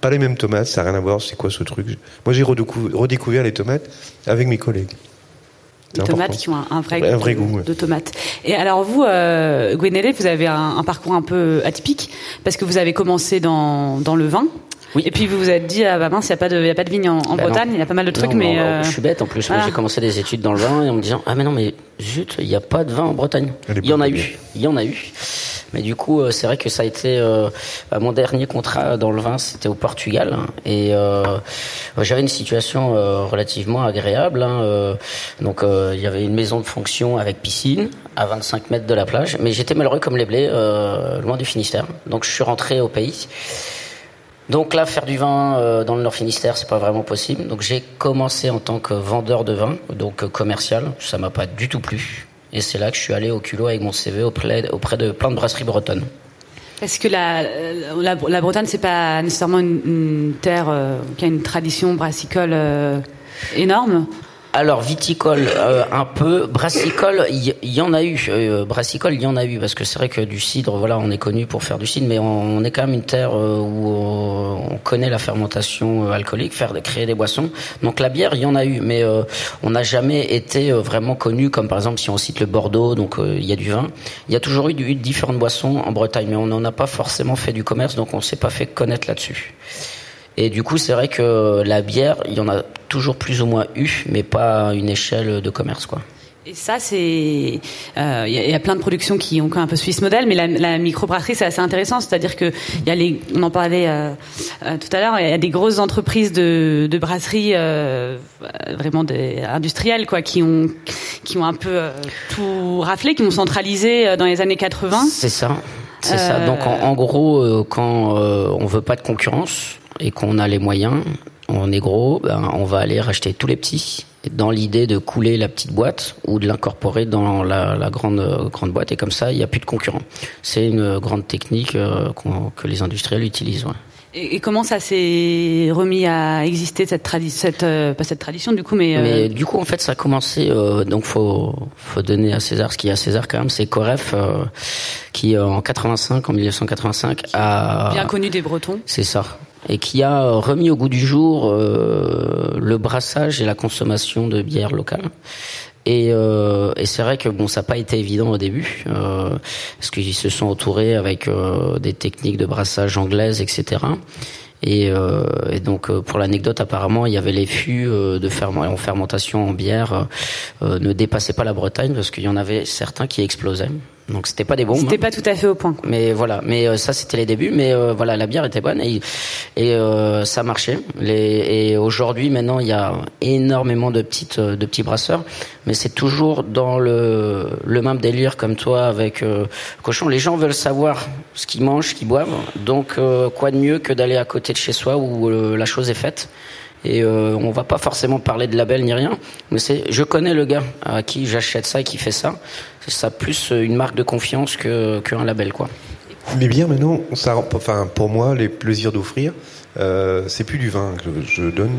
pas les mêmes tomates, ça n'a rien à voir. C'est quoi ce truc? Moi, j'ai redécou- redécouvert les tomates avec mes collègues. Des tomates important. qui ont un, un vrai, Un goût vrai de, goût, ouais. de tomates. Et alors vous, euh, Gwenele, vous avez un, un parcours un peu atypique parce que vous avez commencé dans, dans le vin. Oui. Et puis vous vous êtes dit, ah bah mince, il n'y a, pas de- il y a pas de vigne en, en Bah Bretagne, il y a pas mal de trucs, Non, mais... non, euh, Je suis bête en plus. Moi, voilà. j'ai commencé des études dans le vin et en me disant Ah, mais non, mais zut, il n'y a pas de vin en Bretagne. Il y en a eu. Il y en a eu. Mais du coup, euh, c'est vrai que ça a été. euh, bah, mon dernier contrat dans le vin, c'était au Portugal. hein. et euh, j'avais une situation euh, relativement agréable. hein, euh, donc, euh, il y avait une maison de fonction avec piscine à 25 mètres de la plage. Mais j'étais malheureux comme les blés, euh, loin du Finistère. Donc, je suis rentré au pays. Donc là, faire du vin euh, dans le Nord Finistère, c'est pas vraiment possible. Donc j'ai commencé en tant que vendeur de vin, donc euh, commercial. Ça m'a pas du tout plu. Et c'est là que je suis allé au culot avec mon CV auprès, de plein de brasseries bretonnes. Parce que la, la, Bretagne, c'est pas nécessairement une, terre euh, qui a une tradition brassicole énorme? Alors viticole euh, un peu, brassicole il y, en a eu, euh, brassicole il y en a eu parce que c'est vrai que du cidre voilà on est connu pour faire du cidre mais on, est quand même une terre euh, où on connaît la fermentation euh, alcoolique, faire créer des boissons. Donc la bière il y en a eu mais euh, on n'a jamais été vraiment connu comme par exemple si on cite le Bordeaux donc il y a du vin, il y a toujours eu, du- différentes boissons en Bretagne mais on n'en a pas forcément fait du commerce donc on s'est pas fait connaître là-dessus. Et du coup, c'est vrai que la bière, il y en a toujours plus ou moins eu, mais pas à une échelle de commerce, quoi. Et ça, c'est euh, il y, a- il y a plein de productions qui ont un peu suivi ce modèle, mais la, la microbrasserie, c'est assez intéressant. C'est-à-dire que il y a les, on en parlait euh, euh, tout à l'heure, il y a des grosses entreprises de, de brasserie euh, vraiment des industrielles, quoi, qui ont qui ont un peu euh, tout raflé, qui ont centralisé euh, dans les années 80. C'est ça. C'est Euh, ça. Donc, en, en gros, euh, quand euh, on veut pas de concurrence et qu'on a les moyens, on est gros, ben, on va aller racheter tous les petits dans l'idée de couler la petite boîte ou de l'incorporer dans la, la grande euh, grande boîte et comme ça il n'y a plus de concurrents. C'est une grande technique euh, que les industriels utilisent. ouais. Et, comment ça s'est remis à exister cette tradition, cette euh, pas cette tradition du coup, mais, euh, Mais du coup, en fait, ça a commencé. Euh, donc, faut faut donner à César ce qu'il y a à César quand même. C'est Coref euh, qui, euh, en 85, en 1985, a bien connu des Bretons. c'est ça. Et qui a euh, remis au goût du jour euh, le brassage et la consommation de bière locale. Et, euh, c'est vrai que bon, ça n'a pas été évident au début, euh, parce qu'ils se sont entourés avec des techniques de brassage anglaises, etc. Et, donc, pour l'anecdote, apparemment, il y avait les fûts de en fermentation en bière ne dépassaient pas la Bretagne parce qu'il y en avait certains qui explosaient. Donc, c'était pas des bombes. C'était pas tout à fait au point. quoi. Mais voilà, mais euh, ça c'était les débuts. Mais euh, voilà, la bière était bonne et, et euh, ça marchait. Les, et aujourd'hui, maintenant, il y a énormément de petites, euh, de petits brasseurs, mais c'est toujours dans le, le même délire comme toi avec euh, cochon. Les gens veulent savoir ce qu'ils mangent, ce qu'ils boivent. Donc, euh, quoi de mieux que d'aller à côté de chez soi où euh, la chose est faite. Et euh, on va pas forcément parler de label ni rien, mais c'est je connais le gars à qui j'achète ça et qui fait ça. Ça plus une marque de confiance que qu'un label quoi. Les bières maintenant, ça, enfin pour moi, les plaisirs d'offrir, euh, c'est plus du vin que je donne,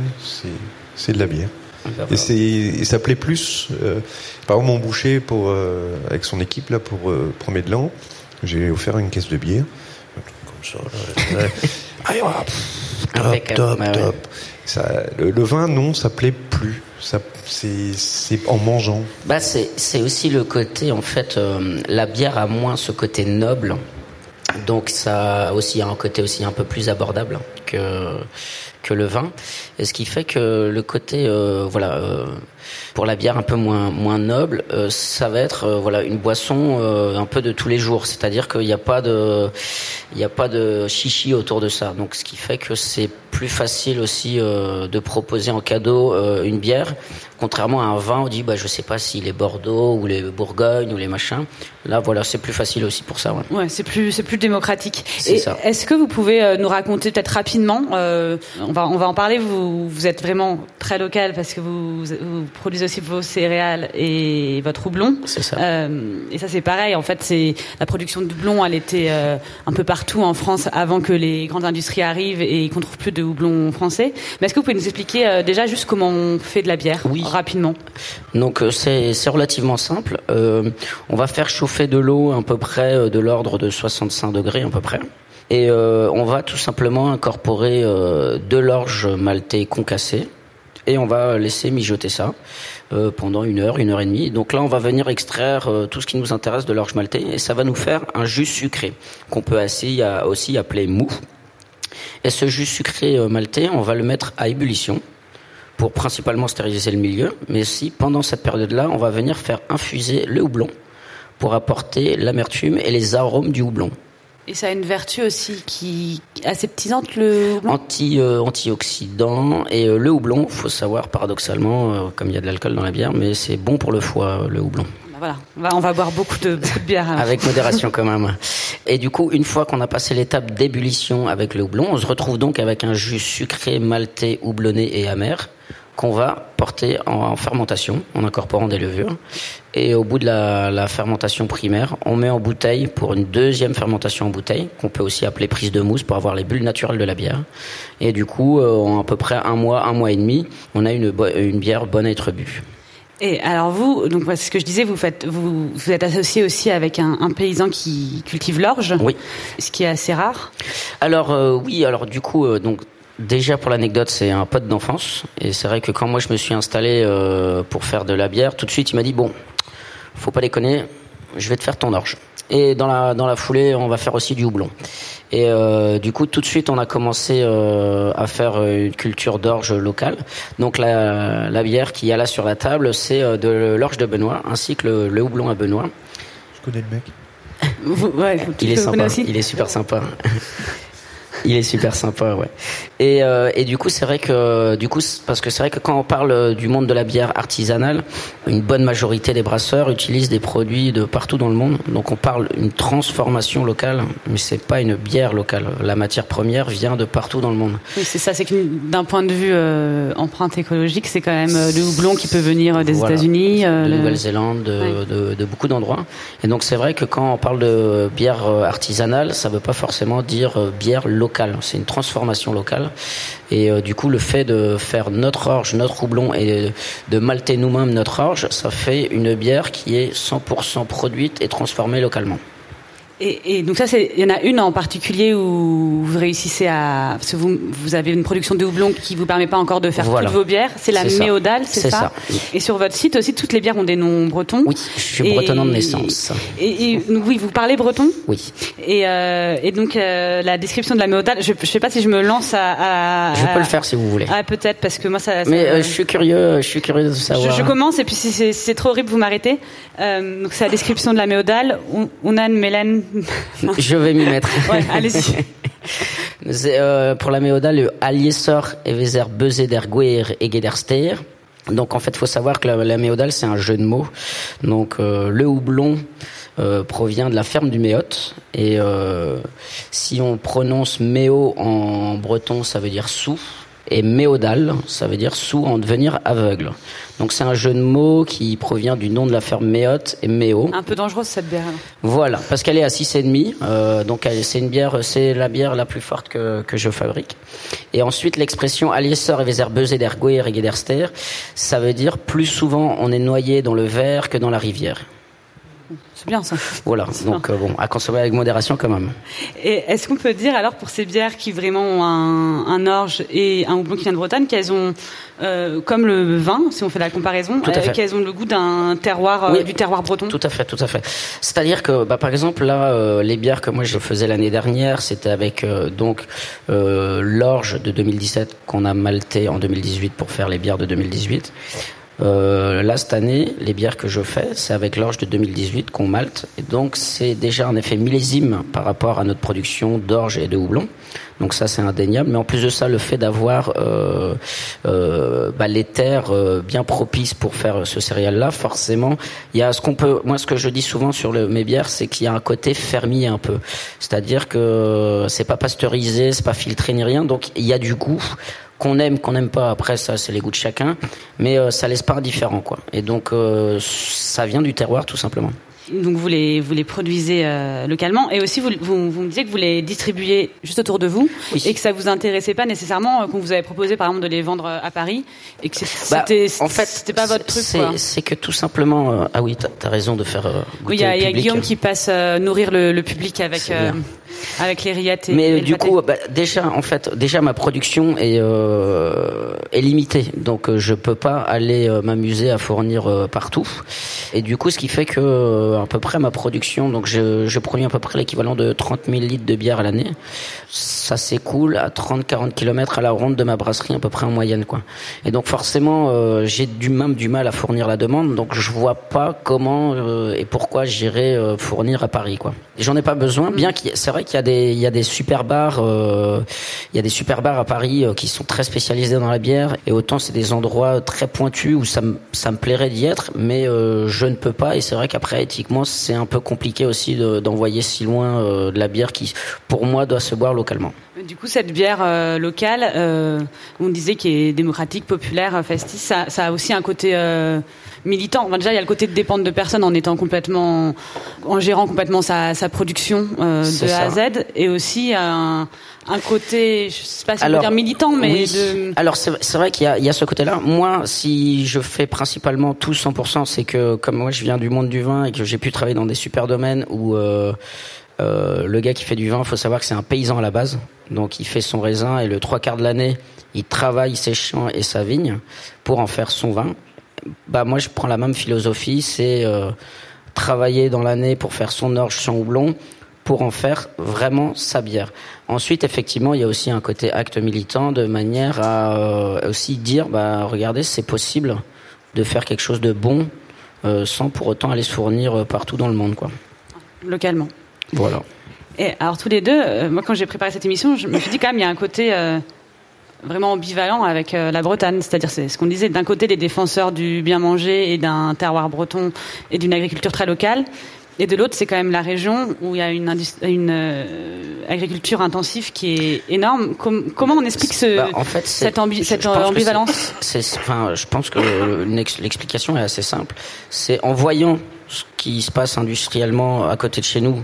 c'est de la bière. Ben et, c'est, et ça plaît plus. Euh, par exemple, mon boucher, pour, euh, avec son équipe là, pour euh, premier de l'an, j'ai offert une caisse de bière. Comme ça. Allez, [LAUGHS] top, top, top. Le, vin, non, ça plaît plus. Ça, c'est, en mangeant. Bah, c'est, aussi le côté, en fait, la bière a moins ce côté noble. Donc ça a aussi un côté aussi un peu plus abordable que que le vin, et ce qui fait que le côté euh, voilà euh, pour la bière un peu moins moins noble, euh, ça va être voilà une boisson un peu de tous les jours, c'est-à-dire qu'il n'y a pas de il n'y a pas de chichi autour de ça, donc ce qui fait que c'est plus facile aussi de proposer en cadeau une bière Contrairement à un vin, on dit bah je sais pas s'il est Bordeaux ou les Bourgogne ou les machins. Là voilà, c'est plus facile aussi pour ça. Ouais, ouais c'est plus c'est plus démocratique. Est-ce que vous pouvez euh, nous raconter peut-être rapidement euh, on va on va en parler. Vous vous êtes vraiment très local parce que vous, vous produisez aussi vos céréales et votre houblon. C'est ça. Euh, et ça c'est pareil. En fait, c'est la production de houblon. Elle était euh, un peu partout en France avant que les grandes industries arrivent et qu'on trouve plus de houblon français. Mais est-ce que vous pouvez nous expliquer euh, déjà juste comment on fait de la bière Oui rapidement? Donc c'est relativement simple. On va faire chauffer de l'eau à peu près de l'ordre de 65 degrés à peu près. Et on va tout simplement incorporer de l'orge maltais concassé et on va laisser mijoter ça pendant une heure, une heure et demie. Donc là, on va venir extraire tout ce qui nous intéresse de l'orge maltais et ça va nous faire un jus sucré qu'on peut aussi, aussi appeler mou. Et ce jus sucré maltais, on va le mettre à ébullition pour principalement stériliser le milieu, mais aussi pendant cette période-là, on va venir faire infuser le houblon pour apporter l'amertume et les arômes du houblon. Et ça a une vertu aussi qui aseptisante le houblon Anti euh, antioxydant et euh, le houblon, faut savoir paradoxalement, euh, comme il y a de l'alcool dans la bière, mais c'est bon pour le foie le houblon. Bah voilà, on va, boire beaucoup de, beaucoup de bière. Avec modération quand même. Et du coup, une fois qu'on a passé l'étape d'ébullition avec le houblon, on se retrouve donc avec un jus sucré, maltais, houblonné et amer qu'on va porter en, fermentation en incorporant des levures. Et au bout de la, fermentation primaire, on met en bouteille pour une deuxième fermentation en bouteille, qu'on peut aussi appeler prise de mousse pour avoir les bulles naturelles de la bière. Et du coup, euh, en à peu près un mois, un mois et demi, on a une, une bière bonne à être bue. Et alors vous, donc c'est ce que je disais, vous faites, vous, vous êtes associé aussi avec un, un paysan qui cultive l'orge, oui. ce qui est assez rare. Alors euh, oui, alors du coup, euh, donc Déjà pour l'anecdote, c'est un pote d'enfance et c'est vrai que quand moi je me suis installé euh, pour faire de la bière, tout de suite il m'a dit bon, faut pas déconner, je vais te faire ton orge. Et dans la dans la foulée, on va faire aussi du houblon. Et euh, du coup, tout de suite, on a commencé euh, à faire une culture d'orge locale. Donc la, la bière qui y a là sur la table, c'est de l'orge de Benoît, ainsi que le, le, houblon à Benoît. Je connais le mec. ouais, il est sympa. Il est super sympa. Il est super sympa, ouais. Et, euh, et du coup, c'est vrai que du coup, parce que c'est vrai que quand on parle du monde de la bière artisanale, une bonne majorité des brasseurs utilisent des produits de partout dans le monde. Donc, on parle d'une transformation locale, mais c'est pas une bière locale. La matière première vient de partout dans le monde. Oui, c'est ça. C'est que d'un point de vue euh, empreinte écologique, c'est quand même euh, le houblon qui peut venir des États-Unis, de Nouvelle-Zélande, de, de, de, beaucoup d'endroits. Et donc, c'est vrai que quand on parle de bière artisanale, ça veut pas forcément dire bière locale c'est une transformation locale. Et euh, du coup, le fait de faire notre orge, notre houblon et de malter nous-mêmes notre orge, ça fait une bière qui est 100% produite et transformée localement. Et, et, donc ça, il y en a une en particulier où vous réussissez à, parce que vous, vous avez une production de houblon qui vous permet pas encore de faire toutes vos bières. C'est la méodale, c'est ça, Et sur votre site aussi, toutes les bières ont des noms bretons. Oui, je suis bretonnant de naissance. Et, et, oui, vous parlez breton. Oui. Et, euh, et donc euh, la description de la méodale, je, je sais pas si je me lance à. à je peux le faire si vous voulez. Ah peut-être parce que moi ça. Mais euh, je suis curieux, je suis curieux de savoir. Je, je commence et puis si c'est trop horrible, vous m'arrêtez. Donc c'est la description de la méodale. On, a une Mélène [LAUGHS] Je vais m'y mettre. Ouais, allez-y. [LAUGHS] euh, pour la méoda, le Beze der Guer et Gederster. Donc en fait, il faut savoir que la, la méodale, c'est un jeu de mots. Donc euh, le houblon euh, provient de la ferme du Méote. Et si on prononce méo en breton, ça veut dire sous. Et méodal, ça veut dire sous en devenir aveugle. Donc c'est un jeu de mots qui provient du nom de la ferme Méote et Méo. Un peu dangereuse cette bière. Voilà, parce qu'elle est à 6,5. Euh, donc c'est une bière, c'est la bière la plus forte que, que je fabrique. Et ensuite l'expression Aliessor et Weser buzzer der et der ça veut dire plus souvent on est noyé dans le verre que dans la rivière. C'est bien ça. Voilà, donc euh, bon, à consommer avec modération quand même. Et est-ce qu'on peut dire alors pour ces bières qui vraiment ont un, un orge et un houblon qui vient de Bretagne, qu'elles ont, euh, comme le vin, si on fait la comparaison, euh, qu'elles ont le goût d'un terroir, du terroir breton Tout à fait, tout à fait. C'est-à-dire que, bah, par exemple, là, les bières que moi je faisais l'année dernière, c'était avec donc l'orge de 2017 qu'on a malté en 2018 pour faire les bières de 2018. Euh, là, cette année, les bières que je fais, c'est avec l'orge de 2018 qu'on malte. Et donc, c'est déjà un effet millésime par rapport à notre production d'orge et de houblon. Donc ça, c'est indéniable. Mais en plus de ça, le fait d'avoir euh, euh, bah, les terres euh, bien propices pour faire ce céréal-là, forcément, il y a ce qu'on peut. Moi, ce que je dis souvent sur mes bières, c'est qu'il y a un côté fermier un peu. C'est-à-dire que c'est pas pasteurisé, c'est pas filtré ni rien. Donc, il y a du goût qu'on aime, qu'on n'aime pas, après ça c'est les goûts de chacun, mais euh, ça laisse pas indifférent quoi. Et donc euh, ça vient du terroir tout simplement. Donc vous les vous les produisez euh, localement. Et aussi vous, vous, vous me disiez que vous les distribuez juste autour de vous et que ça vous intéressait pas nécessairement qu'on vous avait proposé par exemple de les vendre à Paris et que bah, c'était en fait c'était pas votre truc c'est que tout simplement ah oui t'as as raison de faire oui il y a, y a Guillaume qui passe nourrir le, le public avec avec les rillettes. Et, Mais du coup, bah, déjà, en fait, déjà ma production est euh, est limitée, donc euh, je peux pas aller euh, m'amuser à fournir euh, partout. Et du coup, ce qui fait que à peu près ma production, donc je, je produis à peu près l'équivalent de 30 000 litres de bière à l'année. Ça s'écoule à 30-40 km à la ronde de ma brasserie à peu près en moyenne, quoi. Et donc forcément, j'ai du même du mal à fournir la demande, donc je vois pas comment et pourquoi j'irai fournir à Paris, quoi. J'en ai pas besoin, bien qu'il c'est vrai qu'il y a des il y a des super bars euh, il y a des super bars à Paris euh, qui sont très spécialisés dans la bière et autant c'est des endroits très pointus où ça me plairait d'y être mais euh, je ne peux pas et c'est vrai qu'après éthiquement c'est un peu compliqué aussi d'envoyer si loin de la bière qui pour moi doit se boire localement. Du coup, cette bière locale, on disait qui est démocratique, populaire, festive, ça a aussi un côté militant. déjà, il y a le côté de dépendre de personnes en étant complètement, en gérant complètement sa, sa production euh, de A à Z, et aussi un, un côté, je sais pas si on peut dire militant, mais de... alors c'est vrai qu'il y a, il y a ce côté-là. Moi, si je fais principalement tout 100%, c'est que comme moi je viens du monde du vin et que j'ai pu travailler dans des super domaines où euh, euh, le gars qui fait du vin, faut savoir que c'est un paysan à la base, donc il fait son raisin et le trois quarts de l'année, il travaille ses champs et sa vigne pour en faire son vin bah moi je prends la même philosophie, c'est euh, travailler dans l'année pour faire son orge, son houblon, pour en faire vraiment sa bière. Ensuite, effectivement, il y a aussi un côté acte militant de manière à euh, aussi dire, bah regardez, c'est possible de faire quelque chose de bon euh, sans pour autant aller se fournir partout dans le monde, quoi. Localement. Voilà. Et alors tous les deux, moi quand j'ai préparé cette émission, je me suis dit quand même il y a un côté vraiment ambivalent avec euh, la Bretagne. C'est-à-dire, c'est ce qu'on disait, d'un côté, des défenseurs du bien manger et d'un terroir breton et d'une agriculture très locale. Et de l'autre, c'est quand même la région où il y a une, une euh, agriculture intensive qui est énorme. comment on explique ce, bah, en fait, cette, cette ambivalence enfin, Je pense que l'explication est assez simple. C'est en voyant ce qui se passe industriellement à côté de chez nous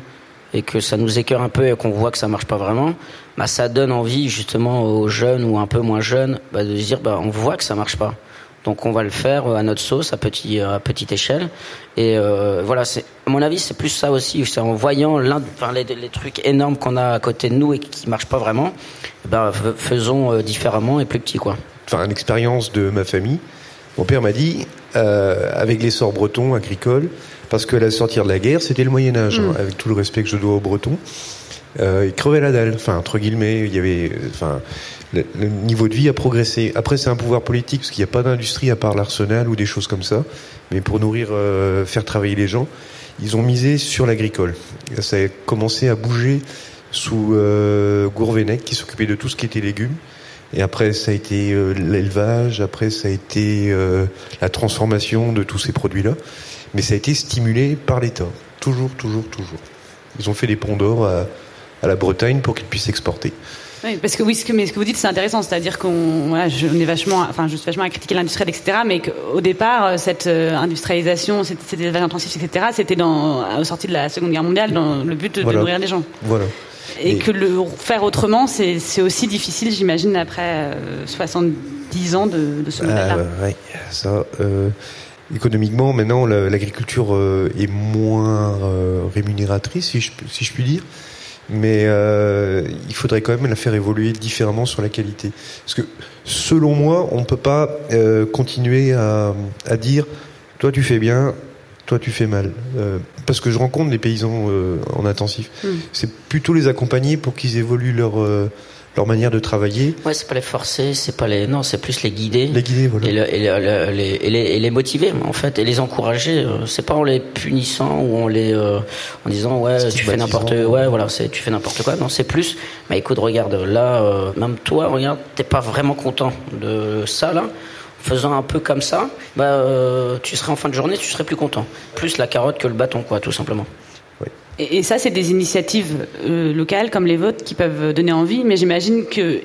et que ça nous écœure un peu et qu'on voit que ça marche pas vraiment, bah ça donne envie justement aux jeunes ou un peu moins jeunes bah, de se dire bah on voit que ça marche pas. Donc on va le faire à notre sauce, à, petit, à petite échelle. Et euh, voilà, à mon avis, c'est plus ça aussi. C'est en voyant l'un, enfin, les, trucs énormes qu'on a à côté de nous et qui marchent pas vraiment, bah, faisons euh, différemment et plus petit quoi. Enfin, l'expérience de ma famille. Mon père m'a dit, euh, avec l'essor breton agricole, parce que la sortir de la guerre, c'était le Moyen Âge, mm. hein, avec tout le respect que je dois aux Bretons. Euh, ils crevaient la dalle, enfin entre guillemets, il y avait, enfin, le, niveau de vie a progressé. Après, c'est un pouvoir politique parce qu'il n'y a pas d'industrie à part l'arsenal ou des choses comme ça. Mais pour nourrir, euh, faire travailler les gens, ils ont misé sur l'agricole. Ça a commencé à bouger sous euh, Gourvenec qui s'occupait de tout ce qui était légumes. Et après, ça a été euh, l'élevage. Après, ça a été euh, la transformation de tous ces produits-là mais ça a été stimulé par l'État. Toujours, toujours, toujours. Ils ont fait des ponts d'or à, à la Bretagne pour qu'ils puissent exporter. Oui, parce que oui, ce que, mais ce que vous dites, c'est intéressant. C'est-à-dire qu'on voilà, je, on est vachement, enfin, je suis vachement à critiquer l'industrie, etc. Mais qu'au départ, euh, cette euh, industrialisation, cet, cet élevage intensif, etc., c'était dans, au sorti de la Seconde Guerre mondiale, dans le but de, Voilà. de nourrir les gens. Voilà. Et, Et- que le faire autrement, c'est c'est aussi difficile, j'imagine, après euh, 70 ans de, de ce modèle-là. Ah, ouais, ça. euh, économiquement, maintenant, la- l'agriculture euh, est moins euh, rémunératrice, si je, si je puis dire. Mais euh, il faudrait quand même la faire évoluer différemment sur la qualité. Parce que, selon moi, on ne peut pas euh, continuer à, à dire toi tu fais bien, toi tu fais mal. Euh, parce que je rencontre des paysans euh, en intensif. Mm. C'est plutôt les accompagner pour qu'ils évoluent leur, euh, leur manière de travailler, Ouais, c'est pas les forcer, c'est pas les, non, c'est plus les guider. les guider. Voilà. Et, le- et le- le- les, et, les, et les motiver en fait et les encourager euh, c'est pas en les punissant ou en les euh, en disant ouais tu fais n'importe ouais voilà c'est tu fais n'importe quoi non c'est plus mais écoute regarde là euh, même toi regarde t'es pas vraiment content de ça là faisant un peu comme ça bah euh, tu serais en fin de journée tu serais plus content plus la carotte que le bâton quoi tout simplement Et, et ça, c'est des initiatives euh, locales comme les vôtres qui peuvent donner envie, mais j'imagine que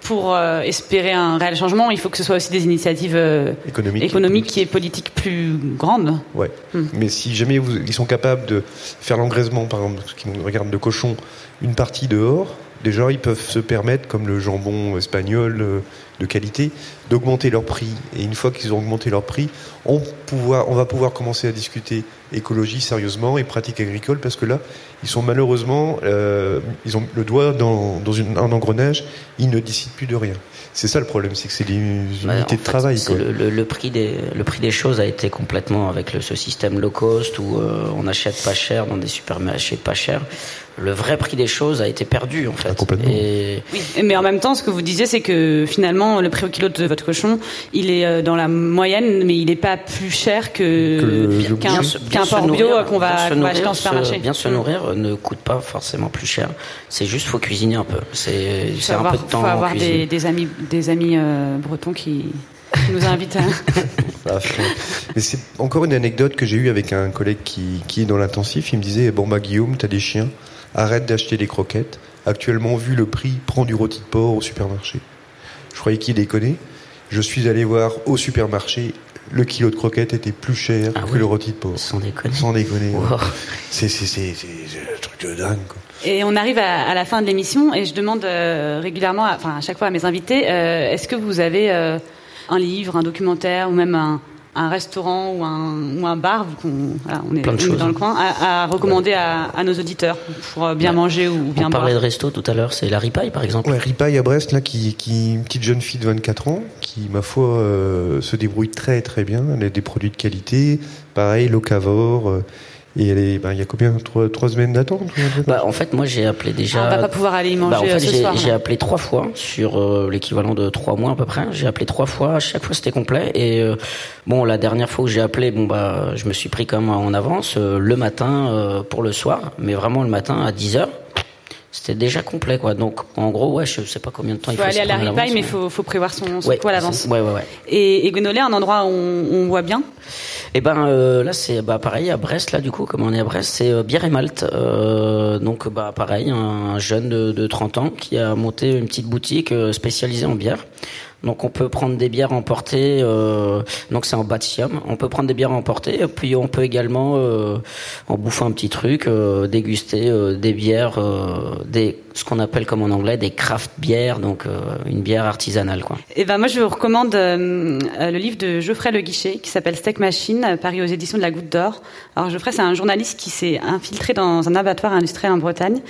pour euh, espérer un réel changement, il faut que ce soit aussi des initiatives euh, Économique. économiques et politiques plus grandes. Ouais. Hmm. Mais si jamais vous, ils sont capables de faire l'engraissement, par exemple, ce qui me regarde de cochon, une partie dehors, déjà ils peuvent se permettre, comme le jambon espagnol euh, de qualité, d'augmenter leur prix. Et une fois qu'ils ont augmenté leur prix, on, pouvoir, on va pouvoir commencer à discuter écologie sérieusement et pratique agricole, parce que là, ils sont malheureusement, euh, ils ont le doigt dans, dans une, un engrenage, ils ne décident plus de rien. C'est ça le problème, c'est que c'est des unités Ouais, en de fait, travail. quoi. Le, le- le prix des, le prix des choses a été complètement avec le, ce système low cost où euh, on achète pas cher dans des supermarchés pas chers. Le vrai prix des choses a été perdu en fait. Ah, complètement. Et Oui. Mais en même temps, ce que vous disiez, c'est que finalement, le prix au kilo de votre cochon, il est euh, dans la moyenne, mais il n'est pas plus cher Que qu'un se porc bio qu'on bien va, se qu'on va acheter nourrir, en supermarché. se- Bien se Mm. nourrir euh, ne coûte pas forcément plus cher. C'est juste faut cuisiner un peu. C'est Il c'est faut un avoir, peu de temps faut en avoir des, des amis, des amis euh, bretons qui, [LAUGHS] nous invitent [LAUGHS] à. Franchement. Mais c'est encore une anecdote que j'ai eue avec un collègue qui, qui est dans l'intensif. Il me disait Bon, bah, Guillaume, t'as des chiens, arrête d'acheter des croquettes. Actuellement, vu le prix, prends du rôti de porc au supermarché. Je croyais qu'il déconnait. Je suis allé voir au supermarché, le kilo de croquettes était plus cher Ah que oui le rôti de porc. Sans déconner. Sans déconner. Wow. C'est c'est- c'est- c'est- c'est un truc de dingue. Quoi. Et on arrive à, à la fin de l'émission et je demande euh, régulièrement, à- enfin à chaque fois à mes invités, euh, est-ce que vous avez euh, un livre, un documentaire ou même un, un restaurant ou un, ou un bar, vu qu'on voilà, on est, Plein de on est choses. dans le coin, à, à recommander à, à nos auditeurs pour euh, bien Ouais. manger ou bien On boire parlait de resto tout à l'heure, c'est la ripaille par exemple. Ouais, Ripaille à Brest, là, qui, qui une petite jeune fille de 24 ans, qui, ma foi, euh, se débrouille très très bien. Elle a des produits de qualité, pareil, locavore. euh, et elle est, ben, il y a combien? Trois, trois semaines d'attente Bah, en fait, moi j'ai appelé déjà. On va pas pouvoir aller y manger Bah, en fait, ce j'ai- soir. J'ai appelé trois fois sur euh, l'équivalent de trois mois à peu près. J'ai appelé trois fois, à chaque fois c'était complet. Et euh, bon, la dernière fois où j'ai appelé, bon bah, je me suis pris comme en avance euh, le matin euh, pour le soir, mais vraiment le matin à 10 heures. C'était déjà complet quoi. Donc en gros, ouais, je sais pas combien de temps Il il faut aller à la ripaille, mais il faut, faut prévoir son, son Ouais, à l'avance. Ouais, ouais, ouais. Et, et Guenolé, un endroit où on, on voit bien? Et ben euh, là c'est bah pareil à Brest là du coup comme on est à Brest c'est euh, bière et malt Euh, donc bah pareil un jeune de, de 30 ans qui a monté une petite boutique euh, spécialisée en bière. Donc on peut prendre des bières emportées, euh, donc c'est en bâtiment. On peut prendre des bières emportées, puis on peut également, euh, en bouffant un petit truc, euh, déguster des bières, ce qu'on appelle comme en anglais des craft bières, donc une bière artisanale quoi. Et ben moi je vous recommande le livre de Geoffrey Le Guichet qui s'appelle Steak Machine, paru aux éditions de la Goutte d'Or. Alors Geoffrey c'est un journaliste qui s'est infiltré dans un abattoir industriel en Bretagne.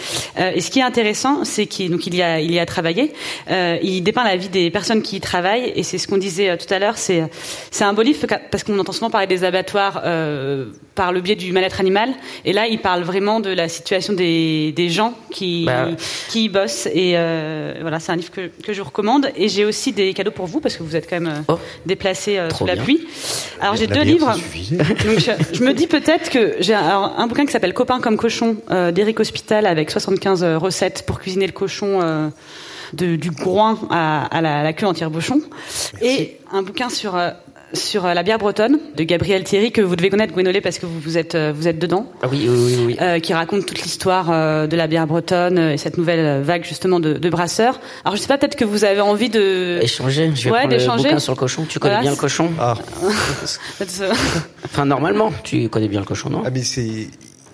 Et ce qui est intéressant, c'est qu'il y a y a travaillé. Il dépeint la vie des personnes qui y travaillent et c'est ce qu'on disait euh, tout à l'heure. C'est c'est un beau livre parce qu'on entend souvent parler des abattoirs euh, par le biais du mal-être animal. Et là il parle vraiment de la situation des des gens qui Bah, qui y bossent. Et euh, voilà, c'est un livre que, que je vous recommande. Et j'ai aussi des cadeaux pour vous parce que vous êtes quand même euh, Oh. déplacé euh, sous la pluie. Alors j'ai deux livres. [LAUGHS] Donc je, je me dis peut-être que j'ai un, un bouquin qui s'appelle Copain comme cochon euh, d'Éric Hospital avec 75 recettes pour cuisiner le cochon. Euh, de, du groin à, à la, à la queue en tire-bouchon et un bouquin sur euh, sur la bière bretonne de Gabriel Thierry que vous devez connaître Gwenolé parce que vous, vous êtes vous êtes dedans. Ah oui oui oui. oui. qui raconte toute l'histoire de la bière bretonne et cette nouvelle vague justement de, de brasseurs. Alors je sais pas peut-être que vous avez envie de échanger. Je vais ouais, prendre le sur le cochon. Tu connais bien le cochon Ah. [LAUGHS] enfin normalement tu connais bien le cochon non? Ah mais c'est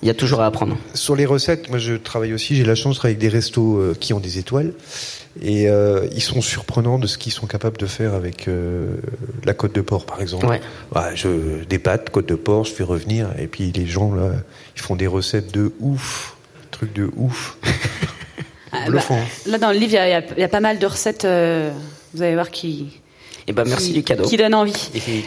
il y a toujours à apprendre. Sur les recettes, moi je travaille aussi, j'ai la chance de travailler avec des restos euh, qui ont des étoiles. Et euh, ils sont surprenants de ce qu'ils sont capables de faire avec euh, la côte de porc, par exemple. Ouais. ouais. je des pâtes, côte de porc, je fais revenir, et puis les gens là, ils font des recettes de ouf, trucs de ouf. [LAUGHS] Ah, bah, là dans le livre, il y a, y a, pas mal de recettes. vous allez voir qui. Et ben merci qui, du cadeau. Qui donne envie. Et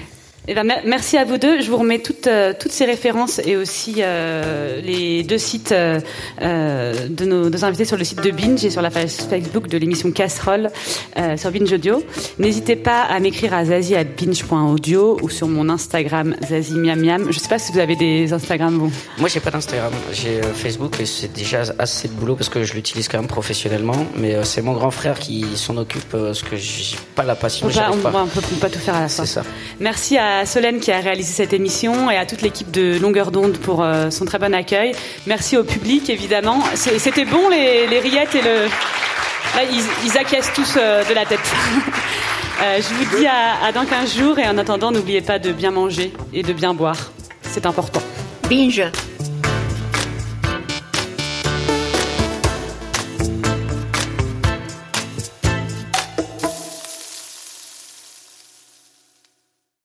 eh ben, merci à vous deux. Je vous remets toutes, euh, toutes ces références et aussi euh, les deux sites euh, de nos deux invités sur le site de Binge et sur la page Facebook de l'émission Casserole euh, sur Binge Audio. N'hésitez pas à m'écrire à zazie at binge.audio ou sur mon Instagram zazie miam miam. Je sais pas si vous avez des Instagram vous. Moi j'ai pas d'Instagram, j'ai Facebook et c'est déjà assez de boulot parce que je l'utilise quand même professionnellement. Mais c'est mon grand frère qui s'en occupe parce que j'ai pas la passion. On, pas, on, pas. on peut pas tout faire à la fois. C'est ça. Merci à Solène qui a réalisé cette émission et à toute l'équipe de Longueur d'onde pour euh, son très bon accueil. Merci au public évidemment. C'était bon les, rillettes et le. Ils acquiescent tous euh, de la tête. [LAUGHS] euh, je vous dis à, à dans 15 jours et en attendant, n'oubliez pas de bien manger et de bien boire. C'est important. Binge.